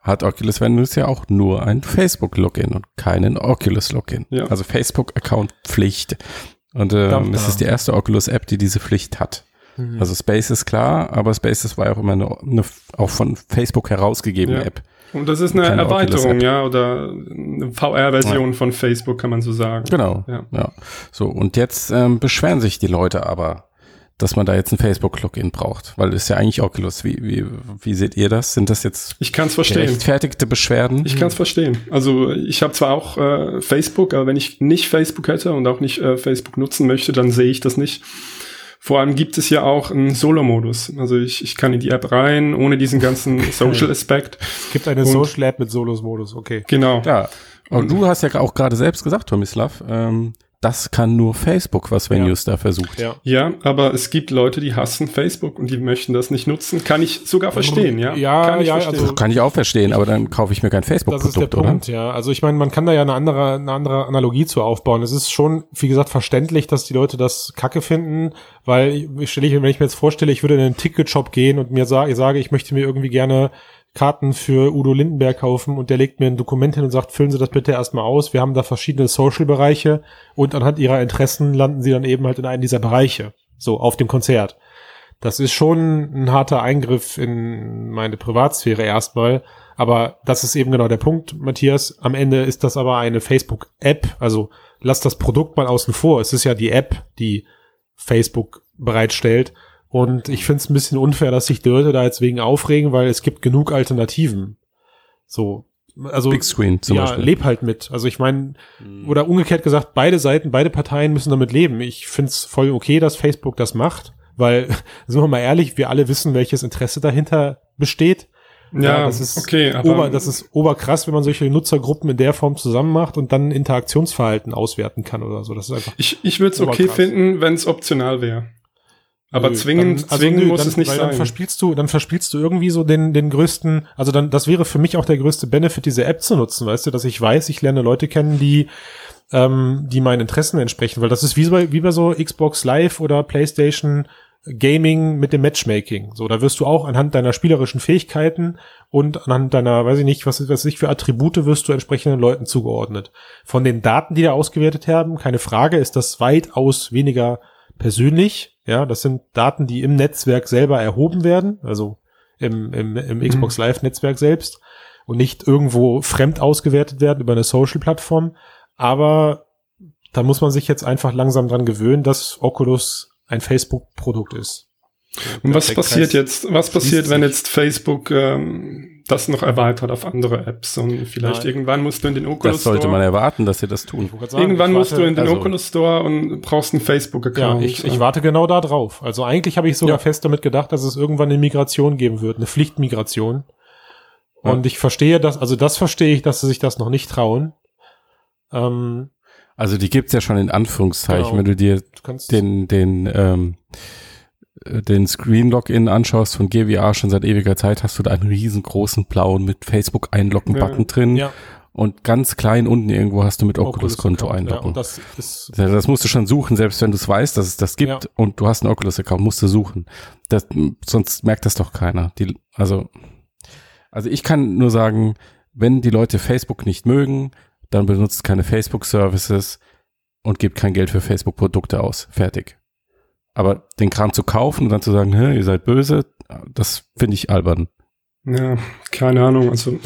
hat Oculus Venus ja auch nur ein Facebook-Login und keinen Oculus-Login. Ja. Also Facebook-Account-Pflicht. Und ähm, es ist die erste Oculus-App, die diese Pflicht hat. Mhm. Also Space ist klar, aber Spaces war ja auch immer eine, eine auch von Facebook herausgegebene ja. App. Und das ist eine Keine Erweiterung, ja, oder eine VR-Version ja. von Facebook, kann man so sagen. Genau. Ja. ja. So, und jetzt ähm, beschweren sich die Leute aber dass man da jetzt ein Facebook-Login braucht, weil das ist ja eigentlich Oculus. Wie, wie, wie seht ihr das? Sind das jetzt ich kann's verstehen. gerechtfertigte Beschwerden? Ich kann es verstehen. Also ich habe zwar auch äh, Facebook, aber wenn ich nicht Facebook hätte und auch nicht äh, Facebook nutzen möchte, dann sehe ich das nicht. Vor allem gibt es ja auch einen Solo-Modus. Also ich, ich kann in die App rein, ohne diesen ganzen Social-Aspekt. Es gibt eine Und- Social-App mit Solos-Modus, okay. Genau. Ja. Und du hast ja auch gerade selbst gesagt, Tomislav, ähm, das kann nur Facebook, was Venues da versucht. Ja. Ja, aber es gibt Leute, die hassen Facebook und die möchten das nicht nutzen. Kann ich sogar verstehen, ja. Ja, kann ich ja, verstehen. also- Kann ich auch verstehen, aber dann kaufe ich mir kein Das ist der Facebook-Produkt, oder? Punkt, ja. Also ich meine, man kann da ja eine andere, eine andere Analogie zu aufbauen. Es ist schon, wie gesagt, verständlich, dass die Leute das kacke finden, weil ich, ich stelle ich, wenn ich mir jetzt vorstelle, ich würde in einen Ticketshop gehen und mir sage, ich sage, ich möchte mir irgendwie gerne Karten für Udo Lindenberg kaufen und der legt mir ein Dokument hin und sagt, füllen Sie das bitte erstmal aus. Wir haben da verschiedene Social-Bereiche und anhand Ihrer Interessen landen Sie dann eben halt in einen dieser Bereiche. So, auf dem Konzert. Das ist schon ein harter Eingriff in meine Privatsphäre erstmal. Aber das ist eben genau der Punkt, Matthias. Am Ende ist das aber eine Facebook-App. Also lass das Produkt mal außen vor. Es ist ja die App, die Facebook bereitstellt. Und ich finde es ein bisschen unfair, dass sich die Leute da jetzt wegen aufregen, weil es gibt genug Alternativen. So, also Big Screen zum ja, Beispiel. leb halt mit. Also ich meine, oder umgekehrt gesagt, beide Seiten, beide Parteien müssen damit leben. Ich find's voll okay, dass Facebook das macht, weil, sind wir mal ehrlich, wir alle wissen, welches Interesse dahinter besteht. ja, das ist okay, aber Ober, das ist oberkrass, wenn man solche Nutzergruppen in der Form zusammen macht und dann Interaktionsverhalten auswerten kann oder so. Das ist einfach. ich, ich würde es okay finden, wenn es optional wäre. Aber zwingend, dann- also zwingend nö, muss dann, es nicht sein. Dann verspielst du, dann verspielst du irgendwie so den, den größten, also dann, das wäre für mich auch der größte Benefit, diese App zu nutzen, weißt du, dass ich weiß, ich lerne Leute kennen, die, ähm, die meinen Interessen entsprechen, weil das ist wie bei, wie bei so Xbox Live oder PlayStation Gaming mit dem Matchmaking. So, da wirst du auch anhand deiner spielerischen Fähigkeiten und anhand deiner, weiß ich nicht, was, was ich für Attribute wirst du entsprechenden Leuten zugeordnet. Von den Daten, die da ausgewertet haben, keine Frage, ist das weitaus weniger persönlich. Ja, das sind Daten, die im Netzwerk selber erhoben werden, also im, im, im Xbox Live Netzwerk selbst und nicht irgendwo fremd ausgewertet werden über eine Social-Plattform. Aber da muss man sich jetzt einfach langsam dran gewöhnen, dass Oculus ein Facebook-Produkt ist. Und was passiert jetzt? Was passiert, wenn jetzt Facebook ähm, das noch erweitert auf andere Apps und vielleicht Nein. irgendwann musst du in den Oculus Das sollte Store. man erwarten, dass sie das tun. Sagen, irgendwann musst warte- du in den also- Oculus Store und brauchst einen Ja, Facebook-Account. ich, ich warte genau da drauf. Also eigentlich habe ich sogar Ja. fest damit gedacht, dass es irgendwann eine Migration geben wird, eine Pflichtmigration. Ja. Und ich verstehe das, also das verstehe ich, dass sie sich das noch nicht trauen. Ähm, Also die gibt's ja schon in Anführungszeichen, Genau. wenn du dir du den, den, ähm, äh, den Screen-Login anschaust von GWA schon seit ewiger Zeit, hast du da einen riesengroßen blauen mit Facebook-Einloggen-Button drin ja, und ganz klein unten irgendwo hast du mit Oculus-Konto Ja, einloggen. und das ist das, das musst du schon suchen, selbst wenn du es weißt, dass es das gibt Ja. und du hast einen Oculus-Account, musst du suchen. Das, sonst merkt das doch keiner. Die, also, also ich kann nur sagen, wenn die Leute Facebook nicht mögen, dann benutzt keine Facebook-Services und gebt kein Geld für Facebook-Produkte aus. Fertig. Aber den Kram zu kaufen und dann zu sagen, ihr seid böse, das finde ich albern. Ja, keine Ahnung. Also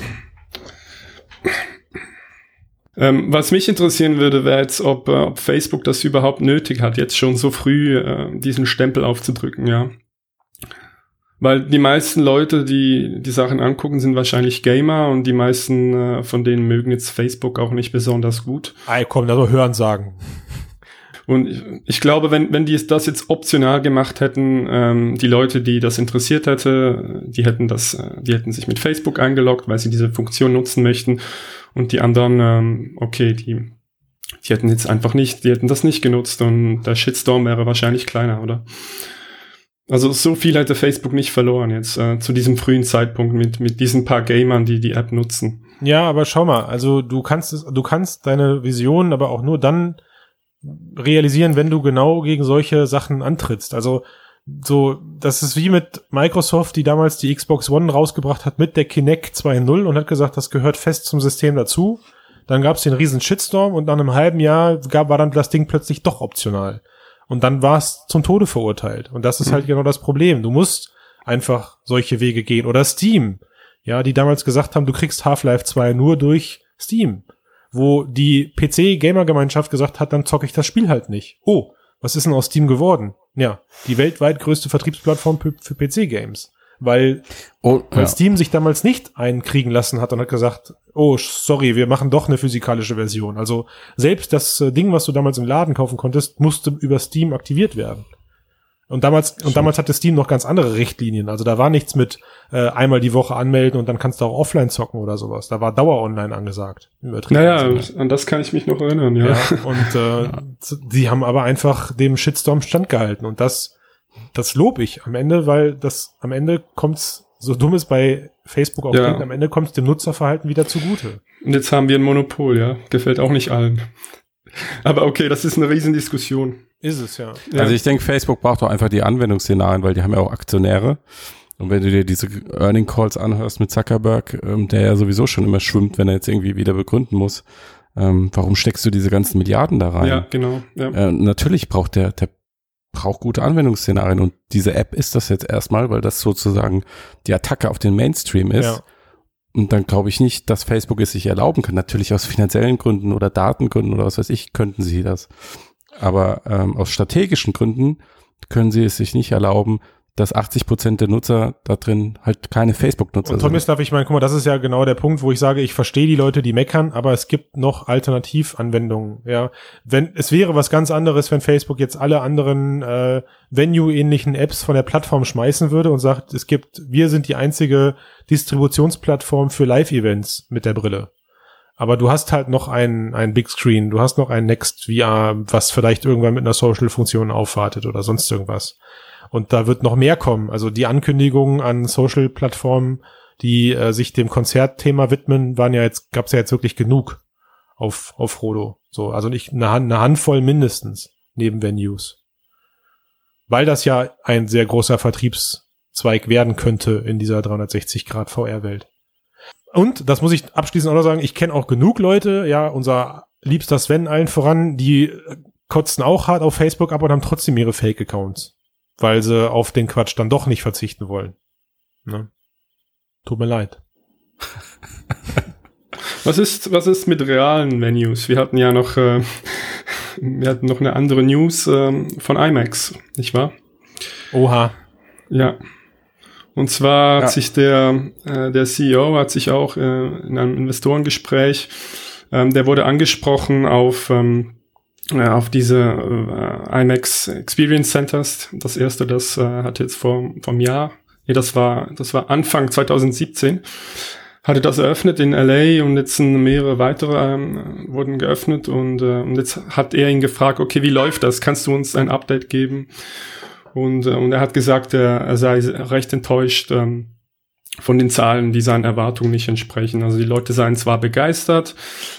ähm, was mich interessieren würde, wäre jetzt, ob, äh, ob Facebook das überhaupt nötig hat, jetzt schon so früh äh, diesen Stempel aufzudrücken, ja. Weil die meisten Leute, die die Sachen angucken, sind wahrscheinlich Gamer und die meisten äh, von denen mögen jetzt Facebook auch nicht besonders gut. Ey, komm, also hören sagen. Und ich, ich glaube, wenn, wenn die das jetzt optional gemacht hätten, ähm, die Leute, die das interessiert hätte, die hätten das, äh, die hätten sich mit Facebook eingeloggt, weil sie diese Funktion nutzen möchten. Und die anderen, ähm, okay, die, die hätten jetzt einfach nicht, die hätten das nicht genutzt und der Shitstorm wäre wahrscheinlich kleiner, oder? Also so viel hätte Facebook nicht verloren jetzt äh, zu diesem frühen Zeitpunkt mit, mit diesen paar Gamern, die die App nutzen. Ja, aber schau mal, also du kannst es, du kannst deine Vision aber auch nur dann realisieren, wenn du genau gegen solche Sachen antrittst. Also so, das ist wie mit Microsoft, die damals die Xbox One rausgebracht hat mit der Kinect 2.0 und hat gesagt, das gehört fest zum System dazu. Dann gab es den riesen Shitstorm und nach einem halben Jahr gab, war dann das Ding plötzlich doch optional. Und dann war es zum Tode verurteilt. Und das ist halt genau das Problem. Du musst einfach solche Wege gehen. Oder Steam, ja, die damals gesagt haben, du kriegst Half-Life 2 nur durch Steam. Wo die PC-Gamer-Gemeinschaft gesagt hat, dann zocke ich das Spiel halt nicht. Oh, was ist denn aus Steam geworden? Ja, die weltweit größte Vertriebsplattform für, PC-Games. Weil, Oh, weil ja. Steam sich damals nicht einkriegen lassen hat und hat gesagt, oh, sorry, wir machen doch eine physikalische Version. Also selbst das äh, Ding, was du damals im Laden kaufen konntest, musste über Steam aktiviert werden. Und damals, und damals hatte Steam noch ganz andere Richtlinien. Also da war nichts mit äh, einmal die Woche anmelden und dann kannst du auch offline zocken oder sowas. Da war Dauer online angesagt. Übertrieben Naja, gesagt. an das kann ich mich noch erinnern, ja. Ja, und äh, die haben aber einfach dem Shitstorm standgehalten und das, das lob ich am Ende, weil das am Ende kommt's, so dumm es bei Facebook auch Ja. klingt, am Ende kommt's dem Nutzerverhalten wieder zugute. Und jetzt haben wir ein Monopol, ja. Gefällt auch nicht allen. Aber okay, das ist eine Riesendiskussion. Ist es, ja. Ja. Also ich denke, Facebook braucht doch einfach die Anwendungsszenarien, weil die haben ja auch Aktionäre. Und wenn du dir diese Earning Calls anhörst mit Zuckerberg, ähm, der ja sowieso schon immer schwimmt, wenn er jetzt irgendwie wieder begründen muss, ähm, warum steckst du diese ganzen Milliarden da rein? ja, genau. Ja. Äh, natürlich braucht der, der braucht gute Anwendungsszenarien und diese App ist das jetzt erstmal, weil das sozusagen die Attacke auf den Mainstream ist. Ja. Und dann glaube ich nicht, dass Facebook es sich erlauben kann. Natürlich aus finanziellen Gründen oder Datengründen oder was weiß ich, könnten sie das. Aber ähm, aus strategischen Gründen können sie es sich nicht erlauben, dass 80 Prozent der Nutzer da drin halt keine Facebook-Nutzer Und sind. Thomas darf ich meine, guck mal, das ist ja genau der Punkt, wo ich sage, ich verstehe die Leute, die meckern, aber es gibt noch Alternativanwendungen. Ja, wenn es wäre was ganz anderes, wenn Facebook jetzt alle anderen äh, Venue-ähnlichen Apps von der Plattform schmeißen würde und sagt, es gibt, wir sind die einzige Distributionsplattform für Live-Events mit der Brille. Aber du hast halt noch ein, ein Big Screen, du hast noch ein Next VR, was vielleicht irgendwann mit einer Social-Funktion aufwartet oder sonst irgendwas. Und da wird noch mehr kommen. Also die Ankündigungen an Social-Plattformen, die äh, sich dem Konzertthema widmen, waren ja jetzt, gab's ja jetzt wirklich genug auf, auf Frodo. So, also nicht eine, eine Handvoll mindestens neben Venues. Weil das ja ein sehr großer Vertriebszweig werden könnte in dieser 360 Grad VR-Welt. Und, das muss ich abschließend auch noch sagen, ich kenne auch genug Leute, ja, unser liebster Sven allen voran, die kotzen auch hart auf Facebook ab und haben trotzdem ihre Fake-Accounts. Weil sie auf den Quatsch dann doch nicht verzichten wollen. Ne? Tut mir leid. Was ist, was ist mit realen Venues? Wir hatten ja noch, äh, wir hatten noch eine andere News ähm, von IMAX, nicht wahr? Oha. Ja. Und zwar Ja. hat sich der, äh, der CEO hat sich auch äh, in einem Investorengespräch, ähm, der wurde angesprochen auf, ähm, äh, auf diese äh, IMAX Experience Centers. Das erste, das äh, hat jetzt vor vom Jahr, nee, das war, das war Anfang 2017, hatte das eröffnet in LA und jetzt sind mehrere weitere ähm, wurden geöffnet und, äh, und jetzt hat er ihn gefragt, okay, wie läuft das? Kannst du uns ein Update geben? Und, äh, und er hat gesagt, er, sei recht enttäuscht ähm, von den Zahlen, die seinen Erwartungen nicht entsprechen. Also die Leute seien zwar begeistert,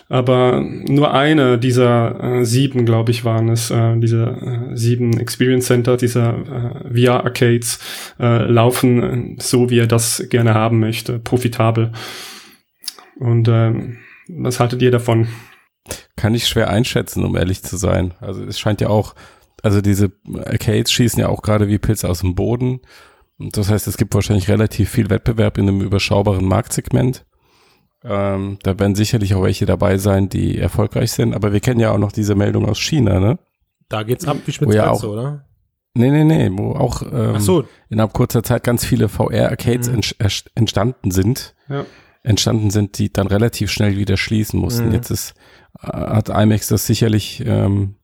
aber nur eine dieser äh, sieben, glaube ich, waren es, äh, diese äh, sieben Experience Center, dieser äh, VR-Arcades, äh, laufen so, wie er das gerne haben möchte, profitabel. Und ähm, was haltet ihr davon? Kann ich schwer einschätzen, um ehrlich zu sein. Also es scheint ja auch, also diese Arcades schießen ja auch gerade wie Pilze aus dem Boden. Das heißt, es gibt wahrscheinlich relativ viel Wettbewerb in einem überschaubaren Marktsegment. Ähm, da werden sicherlich auch welche dabei sein, die erfolgreich sind. Aber wir kennen ja auch noch diese Meldung aus China, ne? Da geht's ab wie Oh ja, auch. oder? Nee, nee, nee, wo auch ähm, so, innerhalb kurzer Zeit ganz viele VR-Arcades Mhm. erst- entstanden sind. Ja. entstanden sind, die dann relativ schnell wieder schließen mussten. Mhm. Jetzt ist, äh, hat IMAX das sicherlich ähm,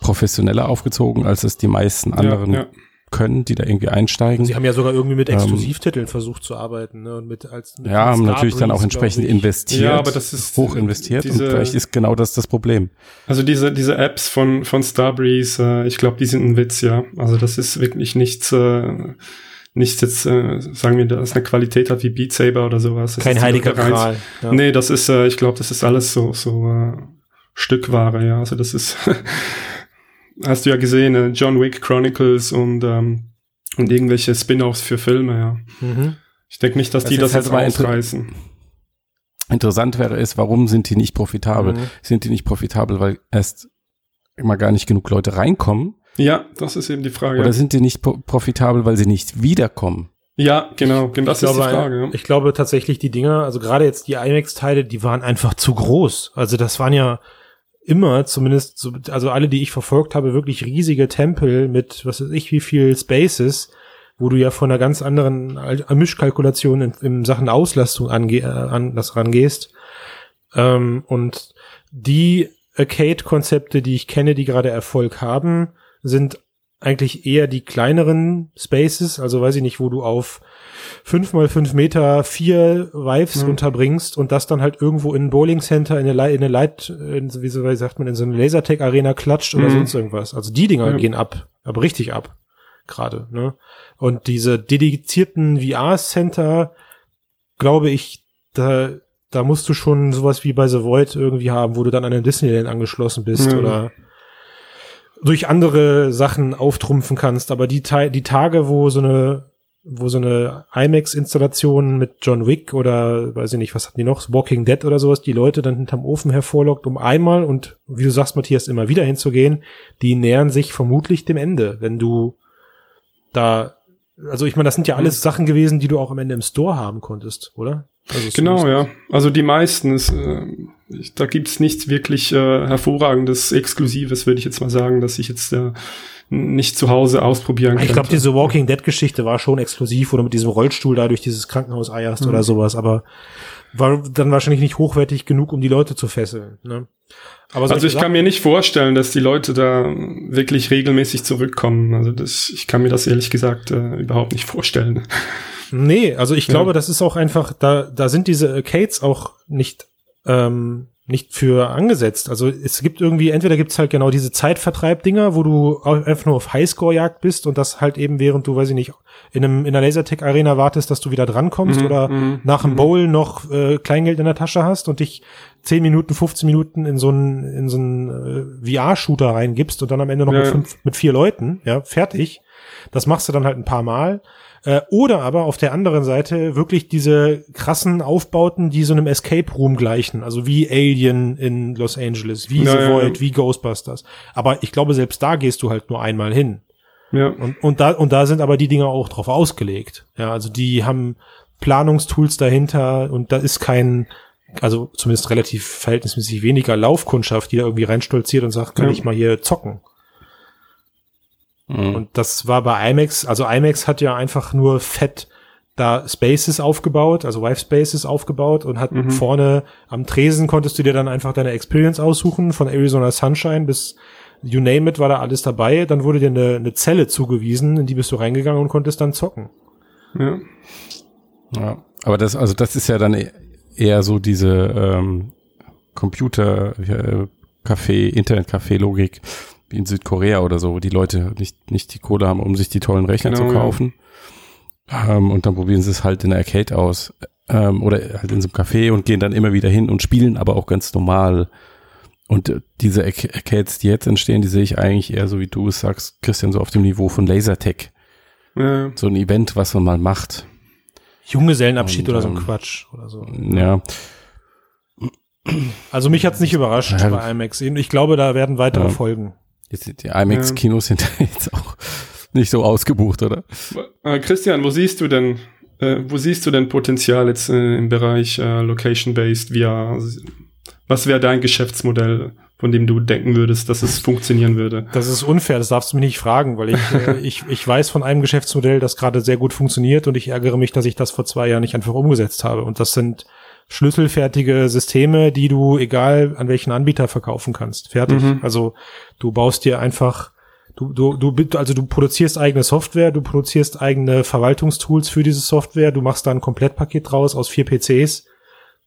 professioneller aufgezogen, als es die meisten anderen Ja, ja. können, die da irgendwie einsteigen. sie haben ja sogar irgendwie mit Ähm, Exklusivtiteln versucht zu arbeiten, ne? Und mit als mit ja, haben natürlich dann auch entsprechend investiert, Ja, aber das ist hoch investiert und diese- vielleicht ist genau das das Problem. Also diese, diese Apps von, von Starbreeze, äh, ich glaube, die sind ein Witz, ja. Also das ist wirklich nichts, äh, nichts jetzt, äh, sagen wir, das eine Qualität hat wie Beat Saber oder sowas. Das Kein heiliger. Gral. Ja. Nee, das ist, äh, ich glaube, das ist alles so, so äh, Stückware, ja. Also das ist, hast du ja gesehen, äh, John Wick Chronicles und, ähm, und irgendwelche Spin-offs für Filme, ja. Mhm. Ich denke nicht, dass Das die das halt jetzt ausreißen. Interessant wäre es, warum sind die nicht profitabel? Mhm. Sind die nicht profitabel, weil erst immer gar nicht genug Leute reinkommen? Ja, das ist eben die Frage. Oder sind die nicht pro profitabel, weil sie nicht wiederkommen? ja, genau, genau, das ich ist die glaube, Frage. Ja. ich glaube tatsächlich die Dinger, also gerade jetzt die IMAX-Teile, die waren einfach zu groß. Also das waren ja immer, zumindest, so, also alle, die ich verfolgt habe, wirklich riesige Tempel mit, was weiß ich, wie viel Spaces, wo du ja von einer ganz anderen Mischkalkulation in, in Sachen Auslastung ange, äh, an das rangehst. Ähm, und die Arcade-Konzepte, die ich kenne, die gerade Erfolg haben, sind eigentlich eher die kleineren Spaces, also weiß ich nicht, wo du auf fünf mal fünf Meter vier Vives mhm. unterbringst und das dann halt irgendwo in ein Bowling Center, in eine, in eine Light, in, wie, so, wie sagt man, in so eine Lasertech Arena klatscht oder mhm. sonst irgendwas. Also die Dinger ja. gehen ab, aber richtig ab. Gerade, ne? Und diese dedizierten VR-Center, glaube ich, da, da musst du schon sowas wie bei The Void irgendwie haben, wo du dann an den Disneyland angeschlossen bist mhm. oder durch andere Sachen auftrumpfen kannst. Aber die, die Tage, wo so eine wo so eine IMAX-Installation mit John Wick oder weiß ich nicht, was hatten die noch, Walking Dead oder sowas, die Leute dann hinterm Ofen hervorlockt, um einmal und wie du sagst, Matthias, immer wieder hinzugehen, die nähern sich vermutlich dem Ende, wenn du da, also ich meine, das sind ja alles Sachen gewesen, die du auch am Ende im Store haben konntest, oder? Also genau, ja. Also die meisten, ist, äh, da gibt's nichts wirklich äh, hervorragendes, Exklusives, würde ich jetzt mal sagen, dass ich jetzt äh, nicht zu Hause ausprobieren kann. Ich glaube, diese Walking Dead Geschichte war schon exklusiv oder mit diesem Rollstuhl da durch dieses Krankenhaus eierst mhm. oder sowas, aber war dann wahrscheinlich nicht hochwertig genug, um die Leute zu fesseln. Ne? Aber also ich kann mir nicht vorstellen, dass die Leute da wirklich regelmäßig zurückkommen. Also das, ich kann mir das ehrlich gesagt äh, überhaupt nicht vorstellen. Nee, also ich glaube, das ist auch einfach, da, da sind diese Arcades auch nicht ähm, nicht für angesetzt. Also es gibt irgendwie, entweder gibt's halt genau diese Zeitvertreib-Dinger, wo du einfach nur auf Highscore-Jagd bist und das halt eben während du, weiß ich nicht, in einem in einer Lasertech-Arena wartest, dass du wieder drankommst mhm, oder mhm, nach dem mhm. Bowl noch äh, Kleingeld in der Tasche hast und dich 10 Minuten, 15 Minuten in so einen in so einen äh, VR-Shooter reingibst und dann am Ende noch ja. mit, fünf, mit vier Leuten, ja, fertig. Das machst du dann halt ein paar Mal. Äh, oder aber auf der anderen Seite wirklich diese krassen Aufbauten, die so einem Escape Room gleichen. Also wie Alien in Los Angeles, wie naja, The Void, ja. wie Ghostbusters. Aber ich glaube, selbst da gehst du halt nur einmal hin. Ja. Und, und da, und da sind aber die Dinger auch drauf ausgelegt. Ja, also die haben Planungstools dahinter und da ist kein, also zumindest relativ verhältnismäßig weniger Laufkundschaft, die da irgendwie reinstolziert und sagt, kann ja. ich mal hier zocken. Mhm. Und das war bei IMAX, also IMAX hat ja einfach nur fett da Spaces aufgebaut, also Wife Spaces aufgebaut und hat mhm. vorne am Tresen konntest du dir dann einfach deine Experience aussuchen, von Arizona Sunshine bis you name it war da alles dabei. Dann wurde dir eine, eine Zelle zugewiesen, in die bist du reingegangen und konntest dann zocken. Ja. Ja, aber das, also das ist ja dann e-, eher so diese ähm, Computer, äh, Café, Internet-Café-Logik, wie in Südkorea oder so, wo die Leute nicht, nicht die Kohle haben, um sich die tollen Rechner genau, zu kaufen. Ja. Ähm, und dann probieren sie es halt in der Arcade aus. Ähm, oder halt in so einem Café und gehen dann immer wieder hin und spielen aber auch ganz normal. Und äh, diese Arcades, die jetzt entstehen, die sehe ich eigentlich eher so, wie du es sagst, Christian, so auf dem Niveau von Lasertech. Ja. So ein Event, was man mal macht. Junggesellenabschied und, oder so ein ähm, Quatsch oder so. Ja. Also mich hat's nicht überrascht ja. bei IMAX. Ich glaube, da werden weitere ja. folgen. Jetzt sind die IMAX-Kinos sind jetzt auch nicht so ausgebucht, oder? Äh, Christian, wo siehst du denn, äh, wo siehst du denn Potenzial jetzt äh, im Bereich äh, Location-Based VR? Was wäre dein Geschäftsmodell, von dem du denken würdest, dass es funktionieren würde? Das ist unfair, das darfst du mich nicht fragen, weil ich, ich, ich weiß von einem Geschäftsmodell, das gerade sehr gut funktioniert und ich ärgere mich, dass ich das vor zwei Jahren nicht einfach umgesetzt habe. Und das sind schlüsselfertige Systeme, die du egal an welchen Anbieter verkaufen kannst. Fertig. Mhm. Also du baust dir einfach, du, du, du, also du produzierst eigene Software, du produzierst eigene Verwaltungstools für diese Software, du machst da ein Komplettpaket draus aus vier PCs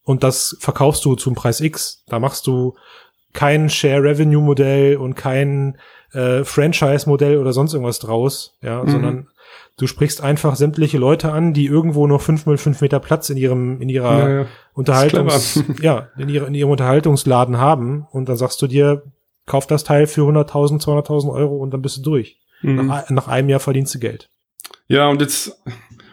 und das verkaufst du zum Preis X. Da machst du kein Share-Revenue-Modell und kein äh, Franchise-Modell oder sonst irgendwas draus, ja, mhm. sondern Du sprichst einfach sämtliche Leute an, die irgendwo noch fünf mal fünf Meter Platz in ihrem, in ihrer ja, ja. Unterhaltungs, ja, in, ihrer, in ihrem Unterhaltungsladen haben. Und dann sagst du dir, kauf das Teil für 100.000, 200.000 Euro und dann bist du durch. Mhm. Nach, nach einem Jahr verdienst du Geld. Ja, und jetzt,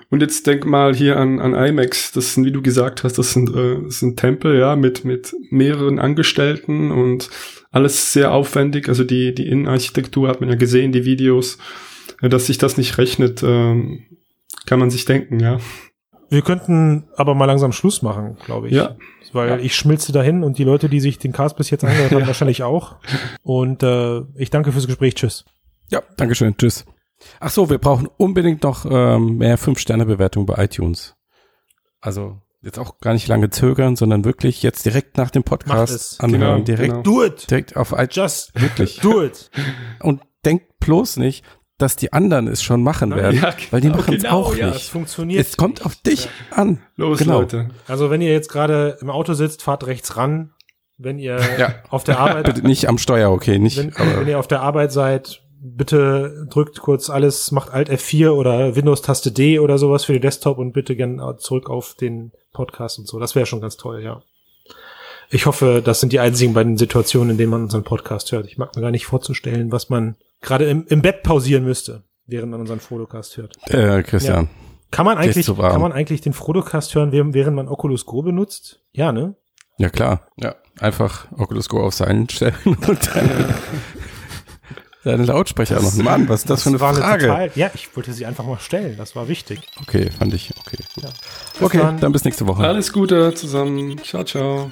und jetzt denk mal hier an, an IMAX. Das sind, wie du gesagt hast, das sind, äh, das sind Tempel, ja, mit, mit mehreren Angestellten und alles sehr aufwendig. Also die, die Innenarchitektur hat man ja gesehen, die Videos dass sich das nicht rechnet, ähm, kann man sich denken, ja. Wir könnten aber mal langsam Schluss machen, glaube ich. Ja. Weil Ja. ich schmilze dahin und die Leute, die sich den Cast bis jetzt angehört haben, wahrscheinlich auch. Und äh, ich danke fürs Gespräch. Tschüss. Ja, Dankeschön. Tschüss. Ach so, wir brauchen unbedingt noch ähm, mehr Fünf-Sterne-Bewertung bei iTunes. Also jetzt auch gar nicht lange zögern, sondern wirklich jetzt direkt nach dem Podcast anhören. Genau, direkt, genau. Do it. direkt auf iTunes. Just Wirklich. do it. Und denkt bloß nicht, dass die anderen es schon machen Nein, werden, ja, weil die genau, machen es genau, auch ja. Nicht. funktioniert. Es kommt auf dich an. Los, Genau. Leute. Also wenn ihr jetzt gerade im Auto sitzt, fahrt rechts ran. Wenn ihr Ja. auf der Arbeit, Bitte nicht am Steuer, okay, nicht. wenn, aber wenn ihr auf der Arbeit seid, bitte drückt kurz alles, macht Alt F4 oder Windows-Taste D oder sowas für den Desktop und bitte gerne zurück auf den Podcast und so. Das wäre schon ganz toll, ja. Ich hoffe, das sind die einzigen beiden Situationen, in denen man unseren Podcast hört. Ich mag mir gar nicht vorzustellen, was man gerade im, im Bett pausieren müsste, während man unseren Fotocast hört. äh, Christian. Kann man eigentlich, kann man eigentlich den Fotocast hören, während man Oculus Go benutzt? Ja, ne? Ja, klar. Ja. Einfach Oculus Go auf seinen stellen und dann seine Lautsprecher machen. Mann, was ist das, für eine war Frage? total, ja, ich wollte sie einfach mal stellen. Das war wichtig. okay, fand ich, okay. Gut. Ja. Okay, dann. dann bis nächste Woche. Alles Gute zusammen. Ciao, ciao.